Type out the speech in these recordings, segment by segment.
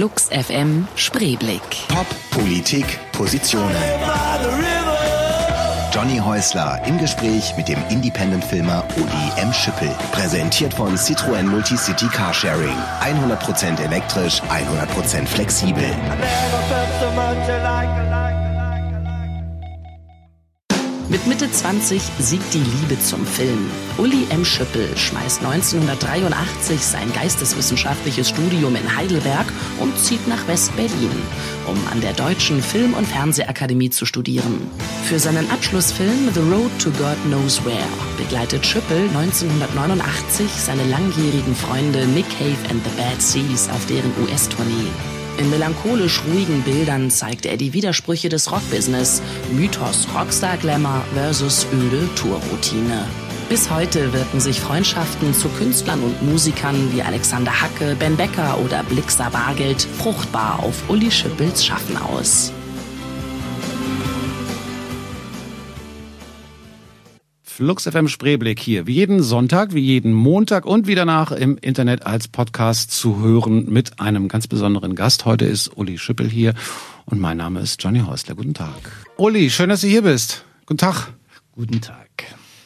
Flux FM Spreeblick. Pop, Politik, Positionen. Johnny Häusler im Gespräch mit dem Independent-Filmer Uli M. Schippel. Präsentiert von Citroën Multicity Carsharing. 100% elektrisch, 100% flexibel. Mit Mitte 20 siegt die Liebe zum Film. Uli M. Schüppel schmeißt 1983 sein geisteswissenschaftliches Studium in Heidelberg und zieht nach West-Berlin, um an der Deutschen Film- und Fernsehakademie zu studieren. Für seinen Abschlussfilm The Road to God Knows Where begleitet Schüppel 1989 seine langjährigen Freunde Nick Cave and the Bad Seas auf deren US-Tournee. In melancholisch ruhigen Bildern zeigt er die Widersprüche des Rockbusiness, Mythos Rockstar-Glamour versus öde Tourroutine. Bis heute wirken sich Freundschaften zu Künstlern und Musikern wie Alexander Hacke, Ben Becker oder Blixer Bargeld fruchtbar auf Uli Schüppels Schaffen aus. Flux FM Spreeblick hier. Wie jeden Sonntag, wie jeden Montag und wie danach im Internet als Podcast zu hören mit einem ganz besonderen Gast. Heute ist Uli Schüppel hier und mein Name ist Johnny Häusler. Guten Tag. Uli, schön, dass du hier bist. Guten Tag. Guten Tag.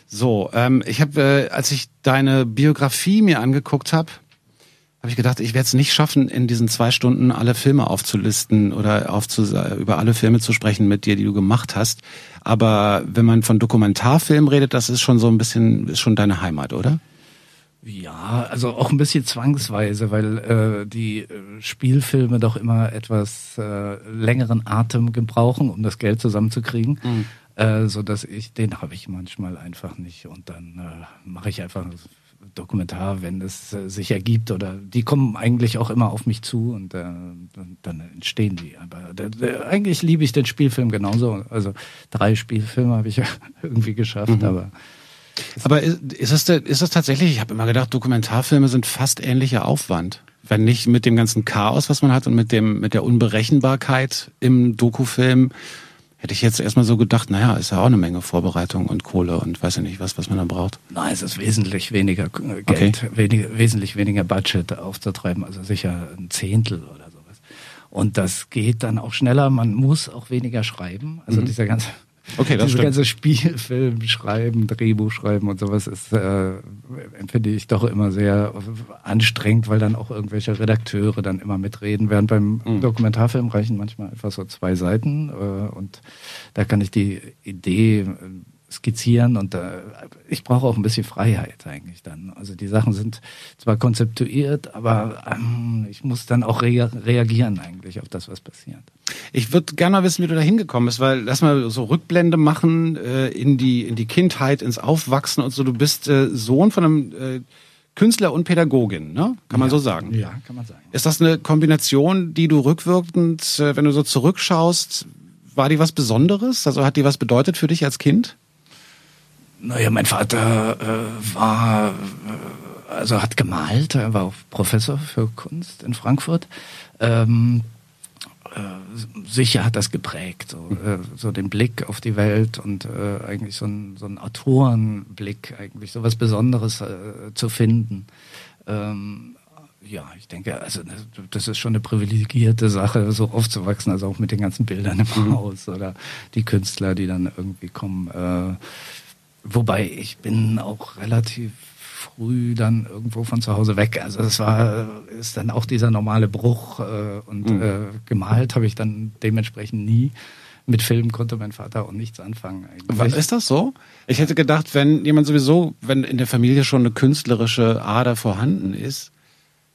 So, ähm, ich habe, äh, als ich deine Biografie mir angeguckt habe, habe ich gedacht, ich werde es nicht schaffen, in diesen zwei Stunden alle Filme aufzulisten oder aufzu über alle Filme zu sprechen mit dir, die du gemacht hast. Aber wenn man von Dokumentarfilm redet, das ist schon so ein bisschen, ist schon deine Heimat, oder? Ja, also auch ein bisschen zwangsweise, weil äh, die äh, Spielfilme doch immer etwas äh, längeren Atem gebrauchen, um das Geld zusammenzukriegen. Mhm. Äh, so dass ich, den habe ich manchmal einfach nicht und dann äh, mache ich einfach Dokumentar, wenn es äh, sich ergibt oder die kommen eigentlich auch immer auf mich zu und äh, dann, dann, entstehen die. Aber der, der, eigentlich liebe ich den Spielfilm genauso. Also drei Spielfilme habe ich irgendwie geschafft, mhm. aber aber ist, ist, das, ist das tatsächlich, ich habe immer gedacht, Dokumentarfilme sind fast ähnlicher Aufwand. Wenn nicht mit dem ganzen Chaos, was man hat und mit dem, mit der Unberechenbarkeit im Dokufilm, Hätte ich jetzt erstmal so gedacht, naja, ist ja auch eine Menge Vorbereitung und Kohle und weiß ja nicht was, was man da braucht. Nein, es ist wesentlich weniger Geld, okay. weniger, wesentlich weniger Budget aufzutreiben, also sicher ein Zehntel oder sowas. Und das geht dann auch schneller, man muss auch weniger schreiben. Also mhm. dieser ganze Okay, das Diese stimmt. ganze Spielfilm schreiben, Drehbuch schreiben und sowas ist, äh, empfinde ich doch immer sehr anstrengend, weil dann auch irgendwelche Redakteure dann immer mitreden. Während beim mhm. Dokumentarfilm reichen manchmal einfach so zwei Seiten äh, und da kann ich die Idee skizzieren und äh, ich brauche auch ein bisschen Freiheit eigentlich dann. Also die Sachen sind zwar konzeptuiert, aber ähm, ich muss dann auch rea reagieren eigentlich auf das, was passiert. Ich würde gerne mal wissen, wie du da hingekommen bist, weil lass mal so Rückblende machen äh, in die in die Kindheit, ins Aufwachsen und so. Du bist äh, Sohn von einem äh, Künstler und Pädagogin, ne? Kann man ja, so sagen? Ja, kann man sagen. Ist das eine Kombination, die du rückwirkend, äh, wenn du so zurückschaust, war die was Besonderes? Also hat die was bedeutet für dich als Kind? Naja, mein Vater äh, war, äh, also hat gemalt, er war auch Professor für Kunst in Frankfurt. Ähm, äh, sicher hat das geprägt, so, äh, so den Blick auf die Welt und äh, eigentlich so ein, so ein Autorenblick, eigentlich so was Besonderes äh, zu finden. Ähm, ja, ich denke, also das ist schon eine privilegierte Sache, so aufzuwachsen, also auch mit den ganzen Bildern im mhm. Haus oder die Künstler, die dann irgendwie kommen. Äh, Wobei ich bin auch relativ früh dann irgendwo von zu Hause weg. Also es war ist dann auch dieser normale Bruch äh, und mhm. äh, gemalt habe ich dann dementsprechend nie. Mit Film konnte mein Vater auch nichts anfangen. Eigentlich. Ist das so? Ich hätte gedacht, wenn jemand sowieso, wenn in der Familie schon eine künstlerische Ader vorhanden ist,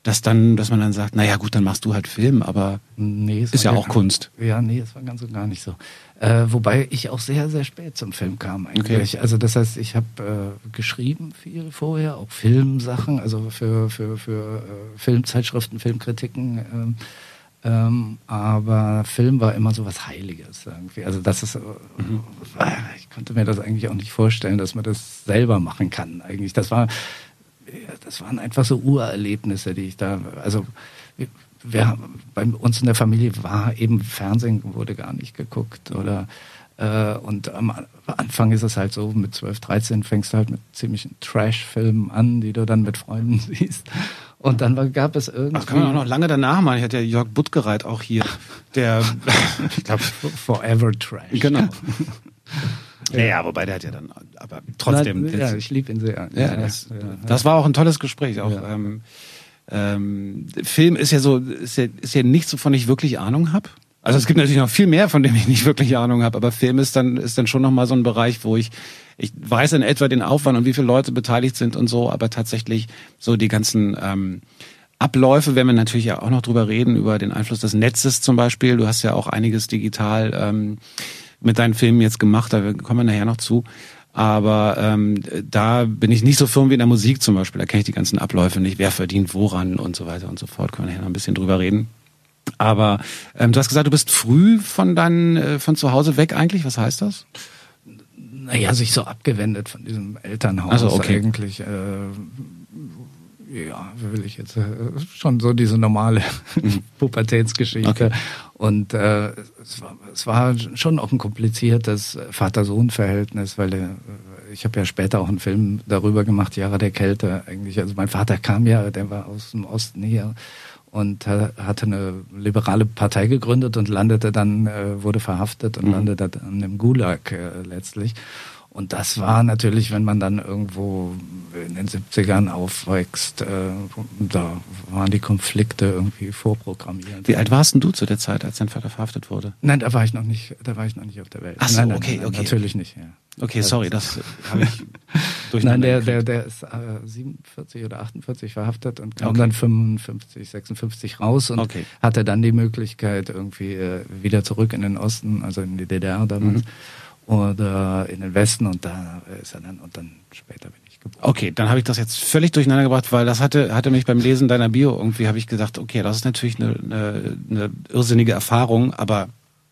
dass dann, dass man dann sagt, naja gut, dann machst du halt Film, aber nee, ist ja auch Kunst. Ja, nee, es war ganz und gar nicht so. Äh, wobei ich auch sehr, sehr spät zum Film kam eigentlich. Okay. Also das heißt, ich habe äh, geschrieben viel vorher, auch Filmsachen, also für, für, für äh, Filmzeitschriften, Filmkritiken. Ähm, ähm, aber Film war immer so was Heiliges irgendwie. Also das ist, äh, mhm. ich konnte mir das eigentlich auch nicht vorstellen, dass man das selber machen kann eigentlich. Das war, das waren einfach so Urerlebnisse, die ich da, also wir, bei uns in der Familie war eben Fernsehen wurde gar nicht geguckt oder äh, und am Anfang ist es halt so, mit 12, 13 fängst du halt mit ziemlichen Trash-Filmen an, die du dann mit Freunden siehst. Und dann gab es irgendwie. Das kann man auch noch lange danach machen. Ich hatte ja Jörg Buttgereit auch hier, der, ich glaube, Forever Trash. Genau. Ja, wobei der hat ja dann, aber trotzdem. Nein, ja, ich liebe ihn sehr. Ja, das, das, war auch ein tolles Gespräch. Auch, ja. ähm, ähm, Film ist ja so, ist ja, ist ja nichts, wovon ich wirklich Ahnung habe. Also es gibt natürlich noch viel mehr, von dem ich nicht wirklich Ahnung habe, aber Film ist dann ist dann schon noch mal so ein Bereich, wo ich ich weiß in etwa den Aufwand und wie viele Leute beteiligt sind und so, aber tatsächlich so die ganzen ähm, Abläufe, werden wir natürlich ja auch noch drüber reden, über den Einfluss des Netzes zum Beispiel. Du hast ja auch einiges digital ähm, mit deinen Filmen jetzt gemacht, da kommen wir nachher noch zu. Aber ähm, da bin ich nicht so firm wie in der Musik zum Beispiel. Da kenne ich die ganzen Abläufe nicht, wer verdient woran und so weiter und so fort. Können wir nachher noch ein bisschen drüber reden. Aber ähm, du hast gesagt, du bist früh von deinen, äh, von zu Hause weg eigentlich. Was heißt das? Naja, sich so abgewendet von diesem Elternhaus also, okay. eigentlich. Äh, ja, will ich jetzt äh, schon so diese normale Pubertätsgeschichte. Okay. Und äh, es, war, es war schon auch ein kompliziertes Vater-Sohn-Verhältnis, weil der, ich habe ja später auch einen Film darüber gemacht, Jahre der Kälte eigentlich. Also mein Vater kam ja, der war aus dem Osten hier und hatte eine liberale Partei gegründet und landete dann, äh, wurde verhaftet und mhm. landete dann im Gulag äh, letztlich. Und das war natürlich, wenn man dann irgendwo in den 70ern aufwächst, äh, da waren die Konflikte irgendwie vorprogrammiert. Wie alt warst denn du zu der Zeit, als dein Vater verhaftet wurde? Nein, da war ich noch nicht, da war ich noch nicht auf der Welt. Ach so, nein, okay, nein, okay. Natürlich nicht, ja. Okay, sorry, das habe ich durch Nein, der, der, der ist äh, 47 oder 48 verhaftet und kam Okay. dann 55, 56 raus und Okay. hatte dann die Möglichkeit, irgendwie äh, wieder zurück in den Osten, also in die DDR damals, oder in den Westen und da ist er dann, und dann später bin ich geboren. Okay, dann habe ich das jetzt völlig durcheinander gebracht, weil das hatte, hatte mich beim Lesen deiner Bio irgendwie, habe ich gedacht, okay, das ist natürlich eine, eine, eine irrsinnige Erfahrung, aber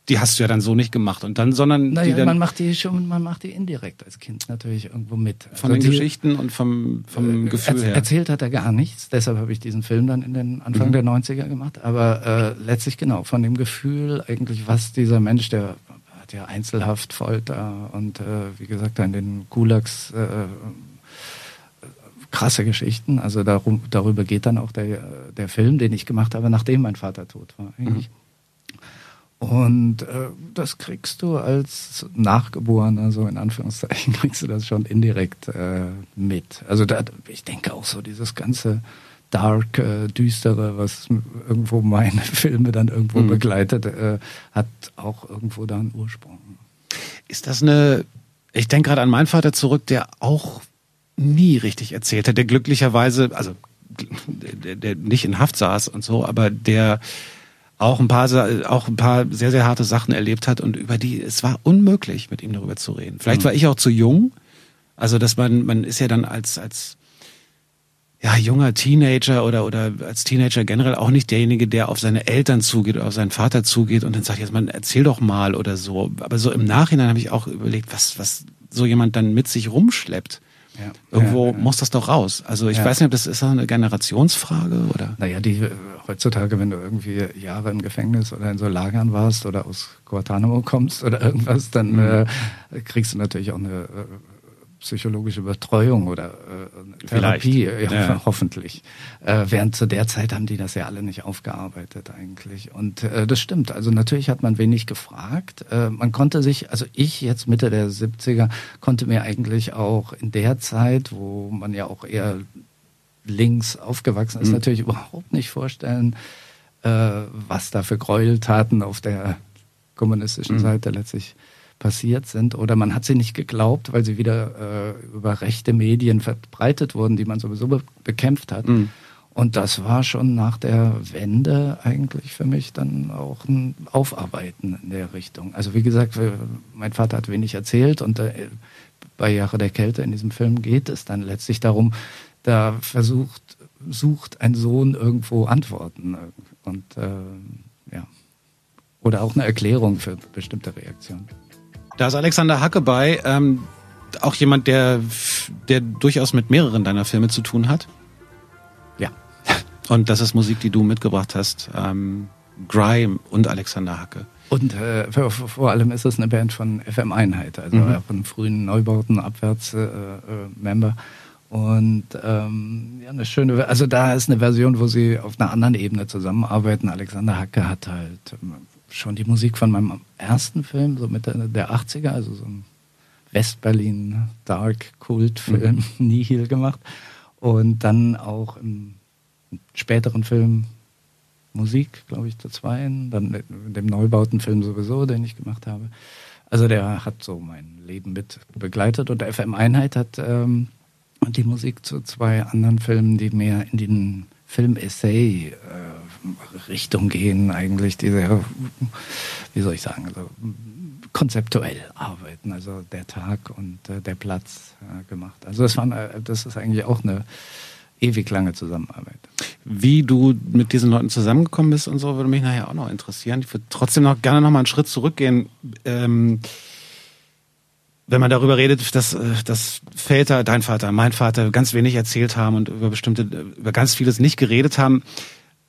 die hast du ja dann so nicht gemacht. Und dann, sondern Naja, dann man macht die schon, man macht die indirekt als Kind natürlich irgendwo mit. von Also den die- Geschichten und vom, vom Äh, Gefühl erz- her. Erzählt hat er gar nichts, deshalb habe ich diesen Film dann in den Anfang Mhm. der 90er gemacht. Aber äh, letztlich genau, von dem Gefühl eigentlich, was dieser Mensch, der hat ja Einzelhaft, Folter und äh, wie gesagt in den Gulags äh, krasse Geschichten. Also darum, darüber geht dann auch der, der Film, den ich gemacht habe, nachdem mein Vater tot war eigentlich. Und äh, das kriegst du als Nachgeborener, so in Anführungszeichen, kriegst du das schon indirekt äh, mit. Also da, ich denke auch so dieses ganze Dark, äh, Düstere, was irgendwo meine Filme dann irgendwo Mhm. begleitet, äh, hat auch irgendwo da einen Ursprung. Ist das eine, ich denke gerade an meinen Vater zurück, der auch nie richtig erzählt hat, der glücklicherweise, also der, der nicht in Haft saß und so, aber der auch ein paar auch ein paar sehr sehr harte Sachen erlebt hat und über die es war unmöglich mit ihm darüber zu reden. Vielleicht war ich auch zu jung, also dass man man ist ja dann als als ja, junger Teenager oder, oder als Teenager generell auch nicht derjenige, der auf seine Eltern zugeht oder auf seinen Vater zugeht und dann sagt, jetzt man erzähl doch mal oder so. Aber so im Nachhinein habe ich auch überlegt, was, was so jemand dann mit sich rumschleppt. Ja. Irgendwo Ja, ja. muss das doch raus. Also ich weiß nicht, ob das ist eine Generationsfrage oder. Naja, die äh, heutzutage, wenn du irgendwie Jahre im Gefängnis oder in so Lagern warst oder aus Guantanamo kommst oder irgendwas, dann Mhm. äh, kriegst du natürlich auch eine äh, psychologische Betreuung oder äh, Therapie, ja, Ja. hoffentlich. Äh, während zu der Zeit haben die das ja alle nicht aufgearbeitet eigentlich. Und äh, das stimmt. Also natürlich hat man wenig gefragt. Äh, man konnte sich, also ich jetzt Mitte der 70er, konnte mir eigentlich auch in der Zeit, wo man ja auch eher links aufgewachsen ist, Mhm. natürlich überhaupt nicht vorstellen, äh, was da für Gräueltaten auf der kommunistischen Mhm. Seite letztlich passiert sind. Oder man hat sie nicht geglaubt, weil sie wieder äh, über rechte Medien verbreitet wurden, die man sowieso be bekämpft hat. Mhm. Und das war schon nach der Wende eigentlich für mich dann auch ein Aufarbeiten in der Richtung. Also wie gesagt, mein Vater hat wenig erzählt und äh, bei Jahre der Kälte in diesem Film geht es dann letztlich darum, da versucht, sucht ein Sohn irgendwo Antworten äh, und äh, ja. Oder auch eine Erklärung für bestimmte Reaktionen. Da ist Alexander Hacke bei, ähm, auch jemand, der, der durchaus mit mehreren deiner Filme zu tun hat. Ja. Und das ist Musik, die du mitgebracht hast. Ähm, Grime und Alexander Hacke. Und äh, vor, allem ist es eine Band von FM Einheit, also Mhm. auch von frühen Neubauten abwärts äh, äh, Member. Und ähm, ja, eine schöne, also da ist eine Version, wo sie auf einer anderen Ebene zusammenarbeiten. Alexander Hacke hat halt ähm, schon die Musik von meinem ersten Film, so Mitte der 80er, also so ein Westberlin Dark Kult-Film, mhm. Nihil gemacht. Und dann auch im späteren Film Musik, glaube ich, zu zweien, dann in dem neubauten Film sowieso, den ich gemacht habe. Also der hat so mein Leben mit begleitet und der FM Einheit hat ähm, die Musik zu zwei anderen Filmen, die mehr in den Film-Essay äh, Richtung gehen, eigentlich, die sehr, wie soll ich sagen, also konzeptuell arbeiten, also der Tag und äh, der Platz äh, gemacht. Also das, war, äh, das ist eigentlich auch eine ewig lange Zusammenarbeit. Wie du mit diesen Leuten zusammengekommen bist und so, würde mich nachher auch noch interessieren. Ich würde trotzdem noch gerne noch mal einen Schritt zurückgehen. Ähm, wenn man darüber redet, dass, äh, dass Väter, dein Vater, mein Vater ganz wenig erzählt haben und über bestimmte, über ganz vieles nicht geredet haben,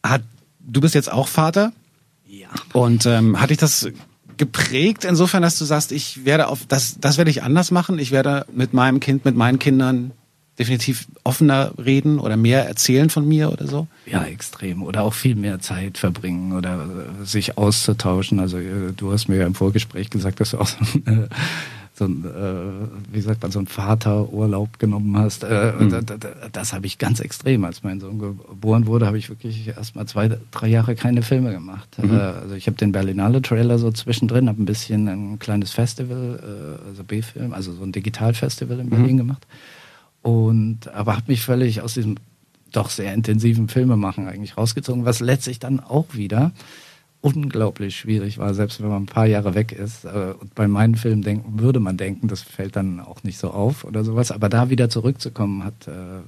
hat, du bist jetzt auch Vater? Ja. Und ähm, hat dich das geprägt insofern, dass du sagst, ich werde auf das, das werde ich anders machen. Ich werde mit meinem Kind, mit meinen Kindern definitiv offener reden oder mehr erzählen von mir oder so? Ja, extrem. Oder auch viel mehr Zeit verbringen oder sich auszutauschen. Also äh, du hast mir ja im Vorgespräch gesagt, dass du auch so, äh, so ein, äh, wie sagt man, so einen Vaterurlaub genommen hast. Äh, mhm. das, das, das habe ich ganz extrem. Als mein Sohn geboren wurde, habe ich wirklich erst mal zwei, drei Jahre keine Filme gemacht. Mhm. Äh, also ich habe den Berlinale Trailer so zwischendrin, habe ein bisschen ein kleines Festival, äh, also B-Film, also so ein Digitalfestival in mhm. Berlin mhm. gemacht. Und aber habe mich völlig aus diesem doch sehr intensiven Filmemachen eigentlich rausgezogen, was letztlich dann auch wieder unglaublich schwierig war, selbst wenn man ein paar Jahre weg ist. Äh, und bei meinen Filmen denken, würde man denken, das fällt dann auch nicht so auf oder sowas. Aber da wieder zurückzukommen, hat äh,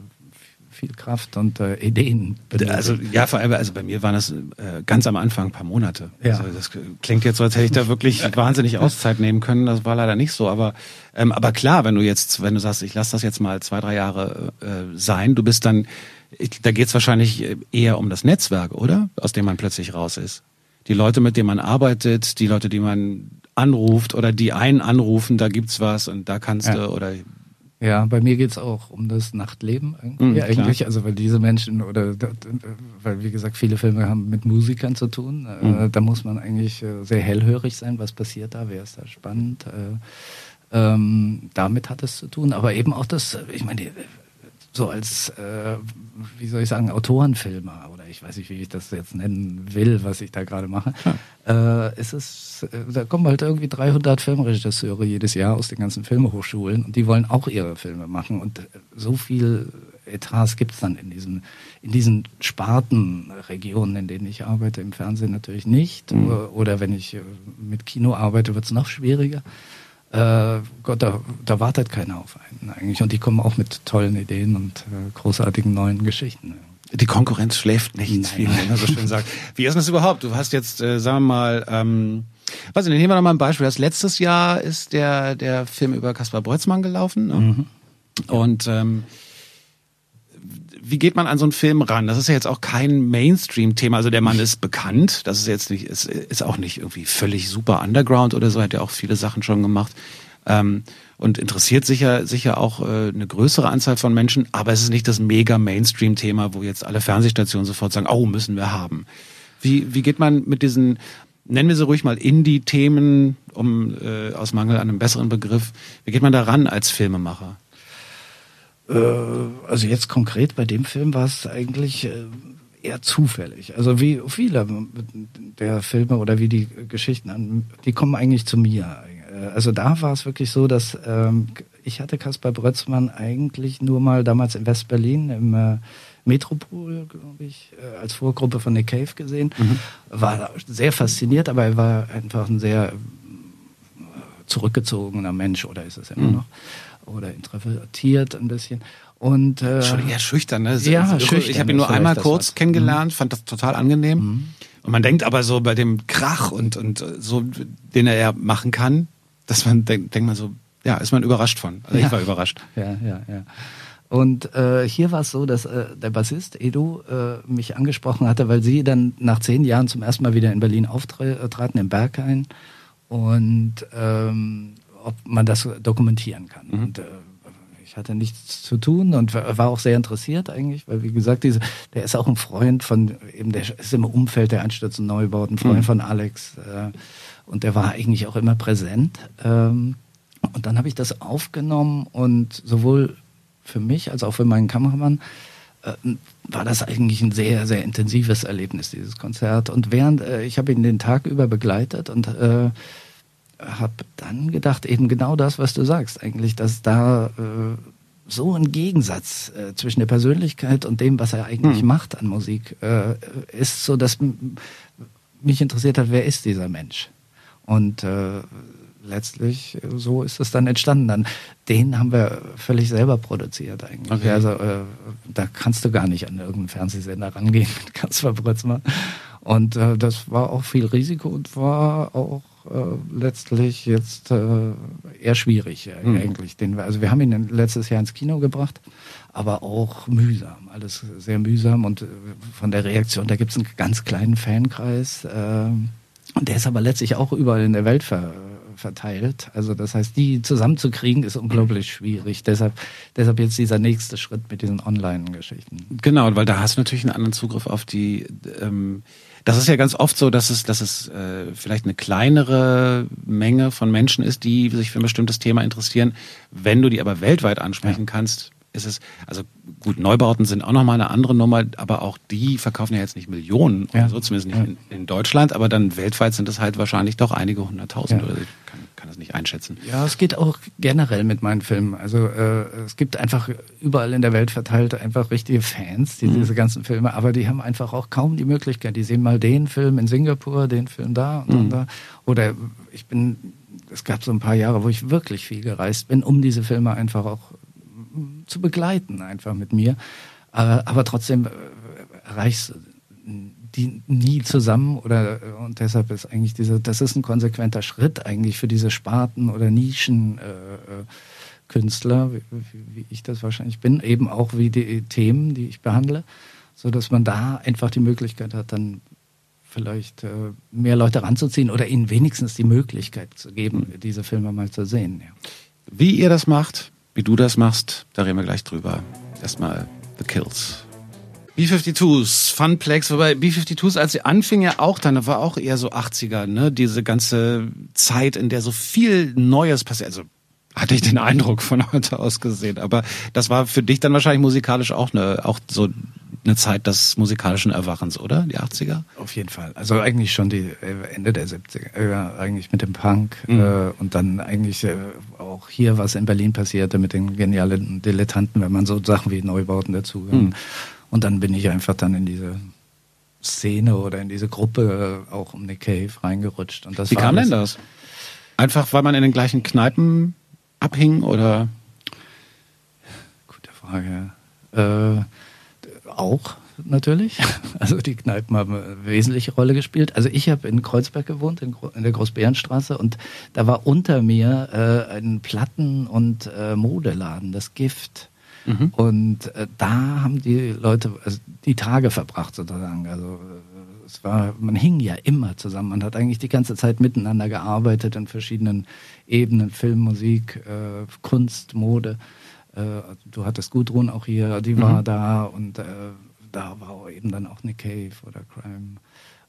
viel Kraft und äh, Ideen. Benötigt. Also ja, vor allem, also bei mir waren das äh, ganz am Anfang ein paar Monate. Ja. Also das klingt jetzt so, als hätte ich da wirklich wahnsinnig Auszeit nehmen können. Das war leider nicht so. Aber ähm, aber klar, wenn du jetzt, wenn du sagst, ich lasse das jetzt mal zwei, drei Jahre äh, sein, du bist dann, ich, da geht's wahrscheinlich eher um das Netzwerk, oder? Aus dem man plötzlich raus ist. Die Leute, mit denen man arbeitet, die Leute, die man anruft oder die einen anrufen, da gibt's was und da kannst ja. du oder ja, bei mir geht's auch um das Nachtleben irgendwie mhm, eigentlich. Klar. Also weil diese Menschen oder weil wie gesagt viele Filme haben mit Musikern zu tun. Mhm. da muss man eigentlich äh, sehr hellhörig sein, was passiert da, wer ist da spannend. Äh, ähm, damit hat es zu tun. Aber eben auch das, ich meine, so als, äh, wie soll ich sagen, Autorenfilmer oder ich weiß nicht, wie ich das jetzt nennen will, was ich da gerade mache. Ja. Äh, ist es, äh, da kommen halt irgendwie 300 Filmregisseure jedes Jahr aus den ganzen Filmehochschulen und die wollen auch ihre Filme machen und so viel Etats gibt es dann in diesen, in diesen Spartenregionen, in denen ich arbeite, im Fernsehen natürlich nicht. Mhm. Oder wenn ich äh, mit Kino arbeite, wird es noch schwieriger äh, Gott, da, da wartet keiner auf einen eigentlich. Und die kommen auch mit tollen Ideen und äh, großartigen neuen Geschichten. Die Konkurrenz schläft nicht, wie man so schön sagt. Wie ist das überhaupt? Du hast jetzt, äh, sagen wir mal, ähm, was nehmen wir noch mal ein Beispiel. Das letztes Jahr ist der der Film über Kaspar Breutzmann gelaufen. Ne? Mhm. Und ähm, wie geht man an so einen Film ran? Das ist ja jetzt auch kein Mainstream-Thema. Also der Mann ist bekannt. Das ist jetzt nicht, ist, ist auch nicht irgendwie völlig super Underground oder so. Hat ja auch viele Sachen schon gemacht. Ähm, und interessiert sicher, sicher auch äh, eine größere Anzahl von Menschen. Aber es ist nicht das mega Mainstream-Thema, wo jetzt alle Fernsehstationen sofort sagen, oh, müssen wir haben. Wie, wie geht man mit diesen, nennen wir sie ruhig mal Indie-Themen, um äh, aus Mangel an einem besseren Begriff, wie geht man da ran als Filmemacher? Äh, also jetzt konkret bei dem Film war es eigentlich äh, eher zufällig. Also wie viele der Filme oder wie die Geschichten, die kommen eigentlich zu mir. Äh, also da war es wirklich so, dass ähm, ich hatte Kaspar Brötzmann eigentlich nur mal damals in West-Berlin im äh, Metropol, glaube ich, äh, als Vorgruppe von Nick Cave gesehen. Mhm. War sehr fasziniert, aber er war einfach ein sehr zurückgezogener Mensch oder ist es immer mhm. noch oder introvertiert ein bisschen. Und, äh, eher schüchtern, ne? Ja, also, schüchtern. Ich habe ihn nur einmal kurz kennengelernt, mhm. fand das total angenehm. Mhm. Und man denkt aber so bei dem Krach und, und so, den er ja machen kann, dass man denkt, denkt man so, ja, ist man überrascht von. Also ja. ich war überrascht. Ja, ja, ja. Und äh, hier war es so, dass äh, der Bassist Edu äh, mich angesprochen hatte, weil sie dann nach zehn Jahren zum ersten Mal wieder in Berlin auftraten, im Berghain. Und ähm, ob man das dokumentieren kann. Mhm. Und äh, ich hatte nichts zu tun und war auch sehr interessiert eigentlich, weil wie gesagt, diese, der ist auch ein Freund von, eben der ist im Umfeld der Einstürzen Neubauten, ein Freund mhm. von Alex äh, und der war eigentlich auch immer präsent. Ähm, und dann habe ich das aufgenommen und sowohl für mich als auch für meinen Kameramann äh, war das eigentlich ein sehr, sehr intensives Erlebnis, dieses Konzert. Und während, äh, ich habe ihn den Tag über begleitet und äh, habe dann gedacht, eben genau das, was du sagst, eigentlich, dass da äh, so ein Gegensatz äh, zwischen der Persönlichkeit und dem, was er eigentlich hm. macht an Musik, äh, ist so, dass mich interessiert hat, wer ist dieser Mensch? Und äh, letztlich äh, so ist es dann entstanden. Dann den haben wir völlig selber produziert eigentlich. Okay. Also äh, da kannst du gar nicht an irgendeinen Fernsehsender rangehen mit Kaspar Brötzmann. Und äh, das war auch viel Risiko und war auch letztlich jetzt äh, eher schwierig äh, mhm. eigentlich. Den also wir haben ihn letztes Jahr ins Kino gebracht, aber auch mühsam, alles sehr mühsam und äh, von der Reaktion, da gibt es einen ganz kleinen Fankreis. Äh, und der ist aber letztlich auch überall in der Welt ver verteilt. Also das heißt, die zusammenzukriegen ist unglaublich schwierig. Deshalb, deshalb jetzt dieser nächste Schritt mit diesen Online-Geschichten. Genau, weil da hast du natürlich einen anderen Zugriff auf die. Ähm, das ist ja ganz oft so, dass es, dass es äh, vielleicht eine kleinere Menge von Menschen ist, die sich für ein bestimmtes Thema interessieren. Wenn du die aber weltweit ansprechen ja. kannst, ist es, also gut, Neubauten sind auch nochmal eine andere Nummer, aber auch die verkaufen ja jetzt nicht Millionen ja. oder so, zumindest nicht ja. in, in, Deutschland, aber dann weltweit sind es halt wahrscheinlich doch einige hunderttausend oder kann, das nicht einschätzen. Ja, es geht auch generell mit meinen Filmen. Also äh, es gibt einfach überall in der Welt verteilt einfach richtige Fans, die mhm. diese ganzen Filme, aber die haben einfach auch kaum die Möglichkeit. Die sehen mal den Film in Singapur, den Film da und mhm. da. Oder ich bin es gab so ein paar Jahre, wo ich wirklich viel gereist bin, um diese Filme einfach auch zu begleiten, einfach mit mir. Aber, aber trotzdem äh, erreichst die nie zusammen oder äh, und deshalb ist eigentlich diese, das ist ein konsequenter Schritt eigentlich für diese Sparten oder Nischen. Äh, äh Künstler, wie, wie ich das wahrscheinlich bin, eben auch wie die Themen, die ich behandle, so dass man da einfach die Möglichkeit hat, dann vielleicht mehr Leute ranzuziehen oder ihnen wenigstens die Möglichkeit zu geben, mhm. diese Filme mal zu sehen. Ja. Wie ihr das macht, wie du das machst, da reden wir gleich drüber. Erstmal The Kills. B-52s, Funplex, wobei B-52s, als sie anfing ja auch dann, war auch eher so 80er, ne? Diese ganze Zeit, in der so viel Neues passiert. Also hatte ich den Eindruck von heute aus gesehen. Aber das war für dich dann wahrscheinlich musikalisch auch eine, auch so eine Zeit des musikalischen Erwachens, oder? Die 80er? Auf jeden Fall. Also eigentlich schon die äh, Ende der 70er, äh, eigentlich mit dem Punk mhm. äh, und dann eigentlich äh, auch hier, was in Berlin passierte mit den genialen Dilettanten, wenn man so Sachen wie Neubauten dazu. Mhm. Und dann bin ich einfach dann in diese Szene oder in diese Gruppe äh, auch um Nick Cave reingerutscht. Und das wie kam denn das? Einfach, weil man in den gleichen Kneipen abhing oder? Gute Frage. Äh, auch natürlich. Also die Kneipen haben eine wesentliche Rolle gespielt. Also ich habe in Kreuzberg gewohnt, in, der Großbärenstraße, und da war unter mir äh, ein Platten- und äh, Modeladen, das Gift. Mhm. Und äh, da haben die Leute also die Tage verbracht sozusagen. Also äh, es war, man hing ja immer zusammen. Man hat eigentlich die ganze Zeit miteinander gearbeitet in verschiedenen Ebenen, Film, Musik, äh, Kunst, Mode. Äh, du hattest Gudrun auch hier, die war mhm. da und äh, da war eben dann auch Nick Cave oder Crime.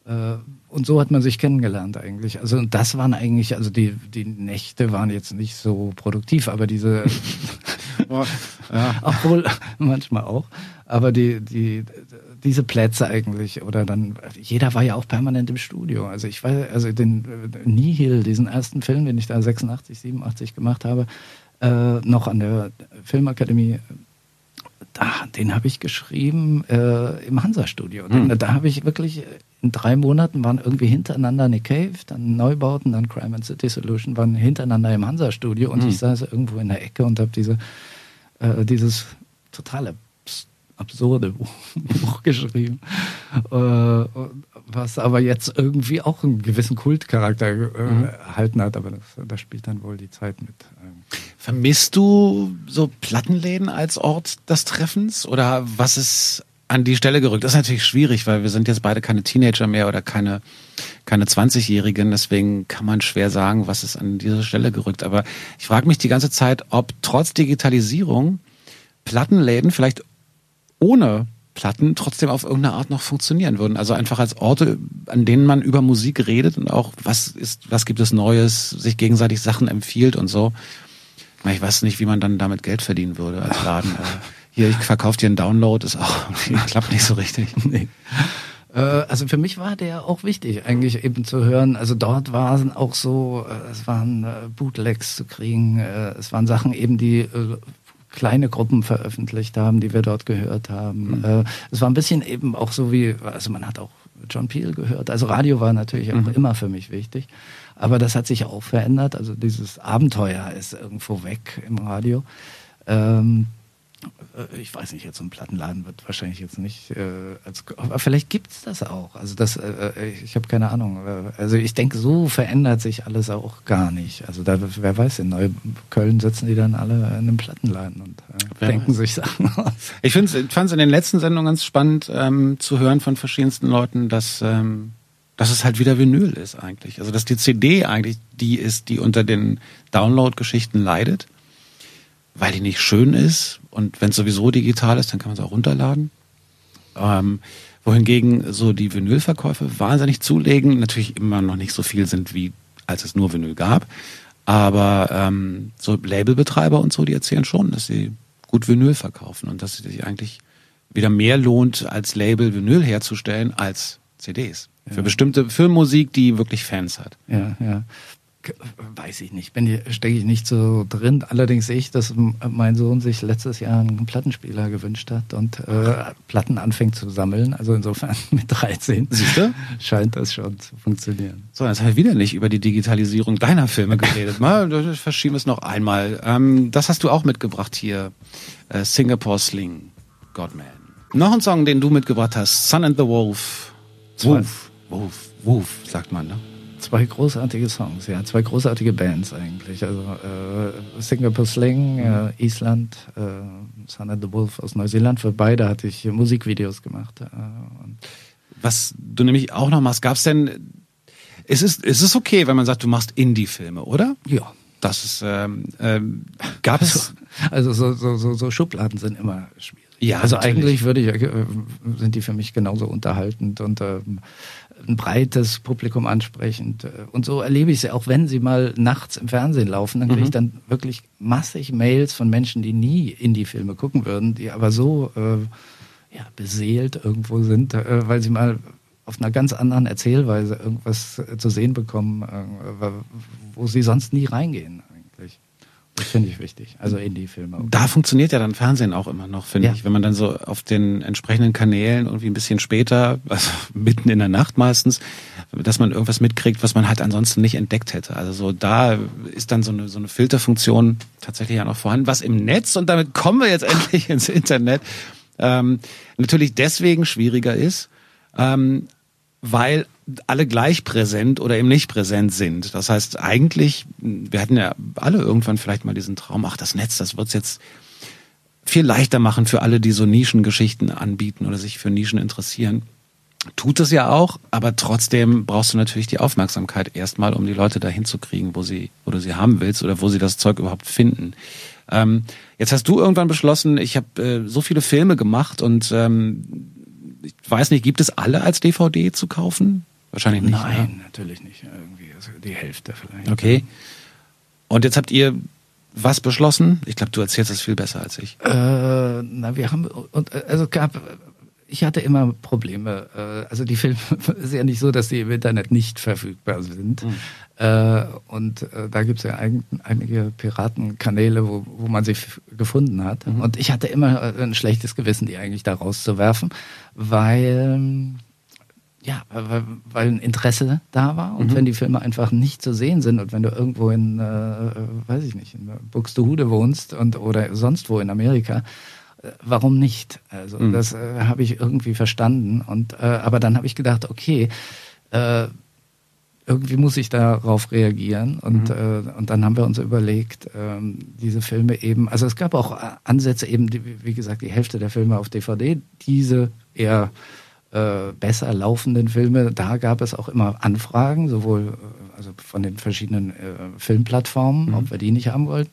Äh, und so hat man sich kennengelernt eigentlich. Also das waren eigentlich, also die, die Nächte waren jetzt nicht so produktiv, aber diese, ja. obwohl manchmal auch, aber die, die, diese Plätze eigentlich oder dann, jeder war ja auch permanent im Studio. Also ich war, also den Nihil, diesen ersten Film, den ich da 86, 87 gemacht habe, äh, noch an der Filmakademie. Da, den habe ich geschrieben äh, im Hansa-Studio. Mhm. Da habe ich wirklich in drei Monaten waren irgendwie hintereinander Nick Cave, dann Neubauten, dann Crime and City Solution waren hintereinander im Hansa-Studio und mhm. ich saß irgendwo in der Ecke und habe diese, äh, dieses totale absurde Buch geschrieben, äh, was aber jetzt irgendwie auch einen gewissen Kultcharakter äh, mhm. erhalten hat, aber das, das spielt dann wohl die Zeit mit. Ähm. Vermisst du so Plattenläden als Ort des Treffens oder was ist an die Stelle gerückt. Das ist natürlich schwierig, weil wir sind jetzt beide keine Teenager mehr oder keine, keine 20-Jährigen. Deswegen kann man schwer sagen, was ist an diese Stelle gerückt. Aber ich frage mich die ganze Zeit, ob trotz Digitalisierung Plattenläden vielleicht ohne Platten trotzdem auf irgendeine Art noch funktionieren würden. Also einfach als Orte, an denen man über Musik redet und auch was ist, was gibt es Neues, sich gegenseitig Sachen empfiehlt und so. Ich weiß nicht, wie man dann damit Geld verdienen würde als Laden. Hier, ich verkaufe dir einen Download, ist auch klappt nicht so richtig. Nee. Äh, also für mich war der auch wichtig, eigentlich eben zu hören. Also dort waren auch so, äh, es waren äh, Bootlegs zu kriegen, es waren Sachen eben, die kleine Gruppen veröffentlicht haben, die wir dort gehört haben. Mhm. Es war ein bisschen eben auch so wie, also man hat auch John Peel gehört. Also Radio war natürlich auch mhm. immer für mich wichtig. Aber das hat sich auch verändert. Also dieses Abenteuer ist irgendwo weg im Radio. Ähm, äh, ich weiß nicht, jetzt so ein Plattenladen wird wahrscheinlich jetzt nicht, äh, als, aber vielleicht gibt's das auch. Also das, äh, äh ich habe keine Ahnung. Also ich denke, so verändert sich alles auch gar nicht. Also da, wer weiß, in Neukölln sitzen die dann alle in einem Plattenladen und äh, denken sich Sachen aus. Ich fand es in den letzten Sendungen ganz spannend ähm, zu hören von verschiedensten Leuten, dass ähm, dass es halt wieder Vinyl ist eigentlich. Also dass die CD eigentlich die ist, die unter den Download-Geschichten leidet weil die nicht schön ist. Und wenn es sowieso digital ist, dann kann man es auch runterladen. Ähm, wohingegen so die Vinylverkäufe wahnsinnig zulegen, natürlich immer noch nicht so viel sind, wie als es nur Vinyl gab. Aber ähm, so Labelbetreiber und so, die erzählen schon, dass sie gut Vinyl verkaufen und dass es sich eigentlich wieder mehr lohnt, als Label Vinyl herzustellen als CDs. Ja. Für bestimmte Filmmusik, die wirklich Fans hat. Ja, ja weiß ich nicht, bin stecke ich nicht so drin. Allerdings sehe ich, dass mein Sohn sich letztes Jahr einen Plattenspieler gewünscht hat und äh, Platten anfängt zu sammeln. Also insofern mit 13 Siehst du? scheint das schon zu funktionieren. So, jetzt haben wir wieder nicht über die Digitalisierung deiner Filme geredet. Mal verschieben wir es noch einmal. Ähm, das hast du auch mitgebracht hier. Äh, Singapore Sling, Godman. Noch ein Song, den du mitgebracht hast. Sun and the Wolf. Wolf. Wolf. Wolf, sagt man, ne? Zwei großartige Songs, ja, zwei großartige Bands eigentlich. Also äh, Singapore Sling, äh, Island, äh, Sun and the Wolf aus Neuseeland. Für beide hatte ich Musikvideos gemacht. Äh, Was du nämlich auch noch machst, gab es denn, ist es, ist es okay, wenn man sagt, du machst Indie-Filme, oder? Ja. Das ist, ähm, ähm, gab es. Also, also so, so, so, so Schubladen sind immer schwierig. Ja, also natürlich. eigentlich würde ich, äh, sind die für mich genauso unterhaltend und ähm, ein breites Publikum ansprechend. Und so erlebe ich sie, auch wenn sie mal nachts im Fernsehen laufen, dann kriege ich mhm. dann wirklich massig Mails von Menschen, die nie Indie-Filme gucken würden, die aber so äh, ja, beseelt irgendwo sind, äh, weil sie mal auf einer ganz anderen Erzählweise irgendwas zu sehen bekommen, äh, wo sie sonst nie reingehen. Das finde ich wichtig. Also Indie-Filme. Okay. Da funktioniert ja dann Fernsehen auch immer noch, finde ja. ich. Wenn man dann so auf den entsprechenden Kanälen irgendwie ein bisschen später, also mitten in der Nacht meistens, dass man irgendwas mitkriegt, was man halt ansonsten nicht entdeckt hätte. Also so da ist dann so eine, so eine Filterfunktion tatsächlich ja noch vorhanden. Was im Netz, und damit kommen wir jetzt endlich ins Internet, ähm, natürlich deswegen schwieriger ist, ähm, weil alle gleich präsent oder eben nicht präsent sind. Das heißt, eigentlich, wir hatten ja alle irgendwann vielleicht mal diesen Traum, ach, das Netz, das wird's jetzt viel leichter machen für alle, die so Nischengeschichten anbieten oder sich für Nischen interessieren. Tut es ja auch, aber trotzdem brauchst du natürlich die Aufmerksamkeit erstmal, um die Leute dahin zu kriegen, wo sie, wo du sie haben willst oder wo sie das Zeug überhaupt finden. Ähm, jetzt hast du irgendwann beschlossen, ich habe äh, so viele Filme gemacht und ähm, ich weiß nicht, gibt es alle als DVD zu kaufen? Wahrscheinlich nicht. Nein, ne? natürlich nicht. Irgendwie also die Hälfte vielleicht. Okay. Und jetzt habt ihr was beschlossen? Ich glaube, du erzählst das viel besser als ich. Äh, na, wir haben und also gab ich hatte immer Probleme. Äh, also die Filme ist ja nicht so, dass die im Internet nicht verfügbar sind. Mhm. Äh, und äh, da gibt es ja ein, einige Piratenkanäle, wo, wo man sie gefunden hat. Mhm. Und ich hatte immer ein schlechtes Gewissen, die eigentlich da rauszuwerfen, weil ja, weil, weil ein Interesse da war und mhm. wenn die Filme einfach nicht zu sehen sind und wenn du irgendwo in, äh, weiß ich nicht, in Buxtehude wohnst und oder sonst wo in Amerika, äh, warum nicht? Also mhm. das äh, habe ich irgendwie verstanden und äh, aber dann habe ich gedacht, okay, äh, irgendwie muss ich darauf reagieren. Und, mhm. äh, und dann haben wir uns überlegt, ähm, diese Filme eben, also es gab auch Ansätze eben, die, wie gesagt, die Hälfte der Filme auf DVD, diese eher äh, besser laufenden Filme, da gab es auch immer Anfragen, sowohl äh, also von den verschiedenen äh, Filmplattformen, mhm. ob wir die nicht haben wollten.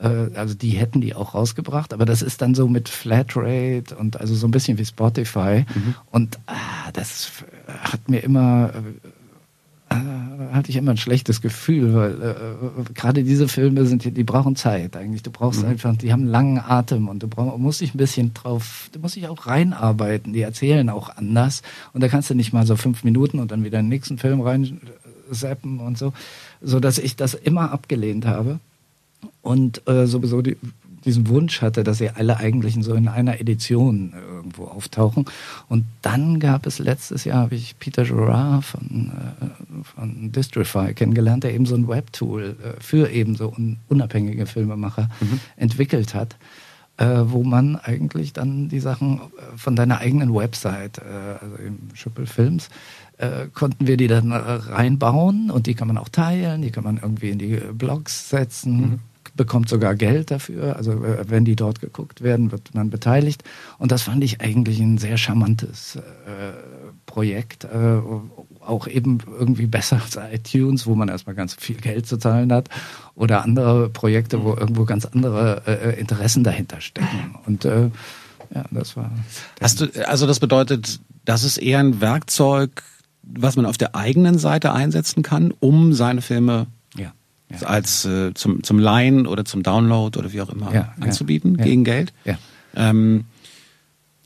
Äh, also die hätten die auch rausgebracht, aber das ist dann so mit Flatrate und also so ein bisschen wie Spotify. Mhm. Und ah, das hat mir immer äh, hatte ich immer ein schlechtes Gefühl, weil äh, gerade diese Filme sind, die brauchen Zeit eigentlich. Du brauchst mhm. einfach, die haben einen langen Atem und du brauch, musst dich ein bisschen drauf, du musst dich auch reinarbeiten. Die erzählen auch anders und da kannst du nicht mal so fünf Minuten und dann wieder den nächsten Film rein zappen und so, so dass ich das immer abgelehnt habe und äh, sowieso die, diesen Wunsch hatte, dass sie alle eigentlich so in einer Edition irgendwo auftauchen. Und dann gab es letztes Jahr, habe ich Peter Gerard von, äh, von Distrify kennengelernt, der eben so ein Webtool äh, für eben so un unabhängige Filmemacher mhm. entwickelt hat. Äh, wo man eigentlich dann die Sachen äh, von deiner eigenen Website, äh, also im Schüppel Films, äh, konnten wir die dann reinbauen und die kann man auch teilen, die kann man irgendwie in die Blogs setzen, mhm bekommt sogar Geld dafür. Also äh, wenn die dort geguckt werden, wird man beteiligt. Und das fand ich eigentlich ein sehr charmantes äh, Projekt. Äh, auch eben irgendwie besser als iTunes, wo man erstmal ganz viel Geld zu zahlen hat. Oder andere Projekte, wo irgendwo ganz andere äh, Interessen dahinter stecken. Und äh, ja, das war. Hast du, also das bedeutet, das ist eher ein Werkzeug, was man auf der eigenen Seite einsetzen kann, um seine Filme ja. als äh, zum, zum Leihen oder zum Download oder wie auch immer ja, anzubieten ja, gegen Geld. Ähm,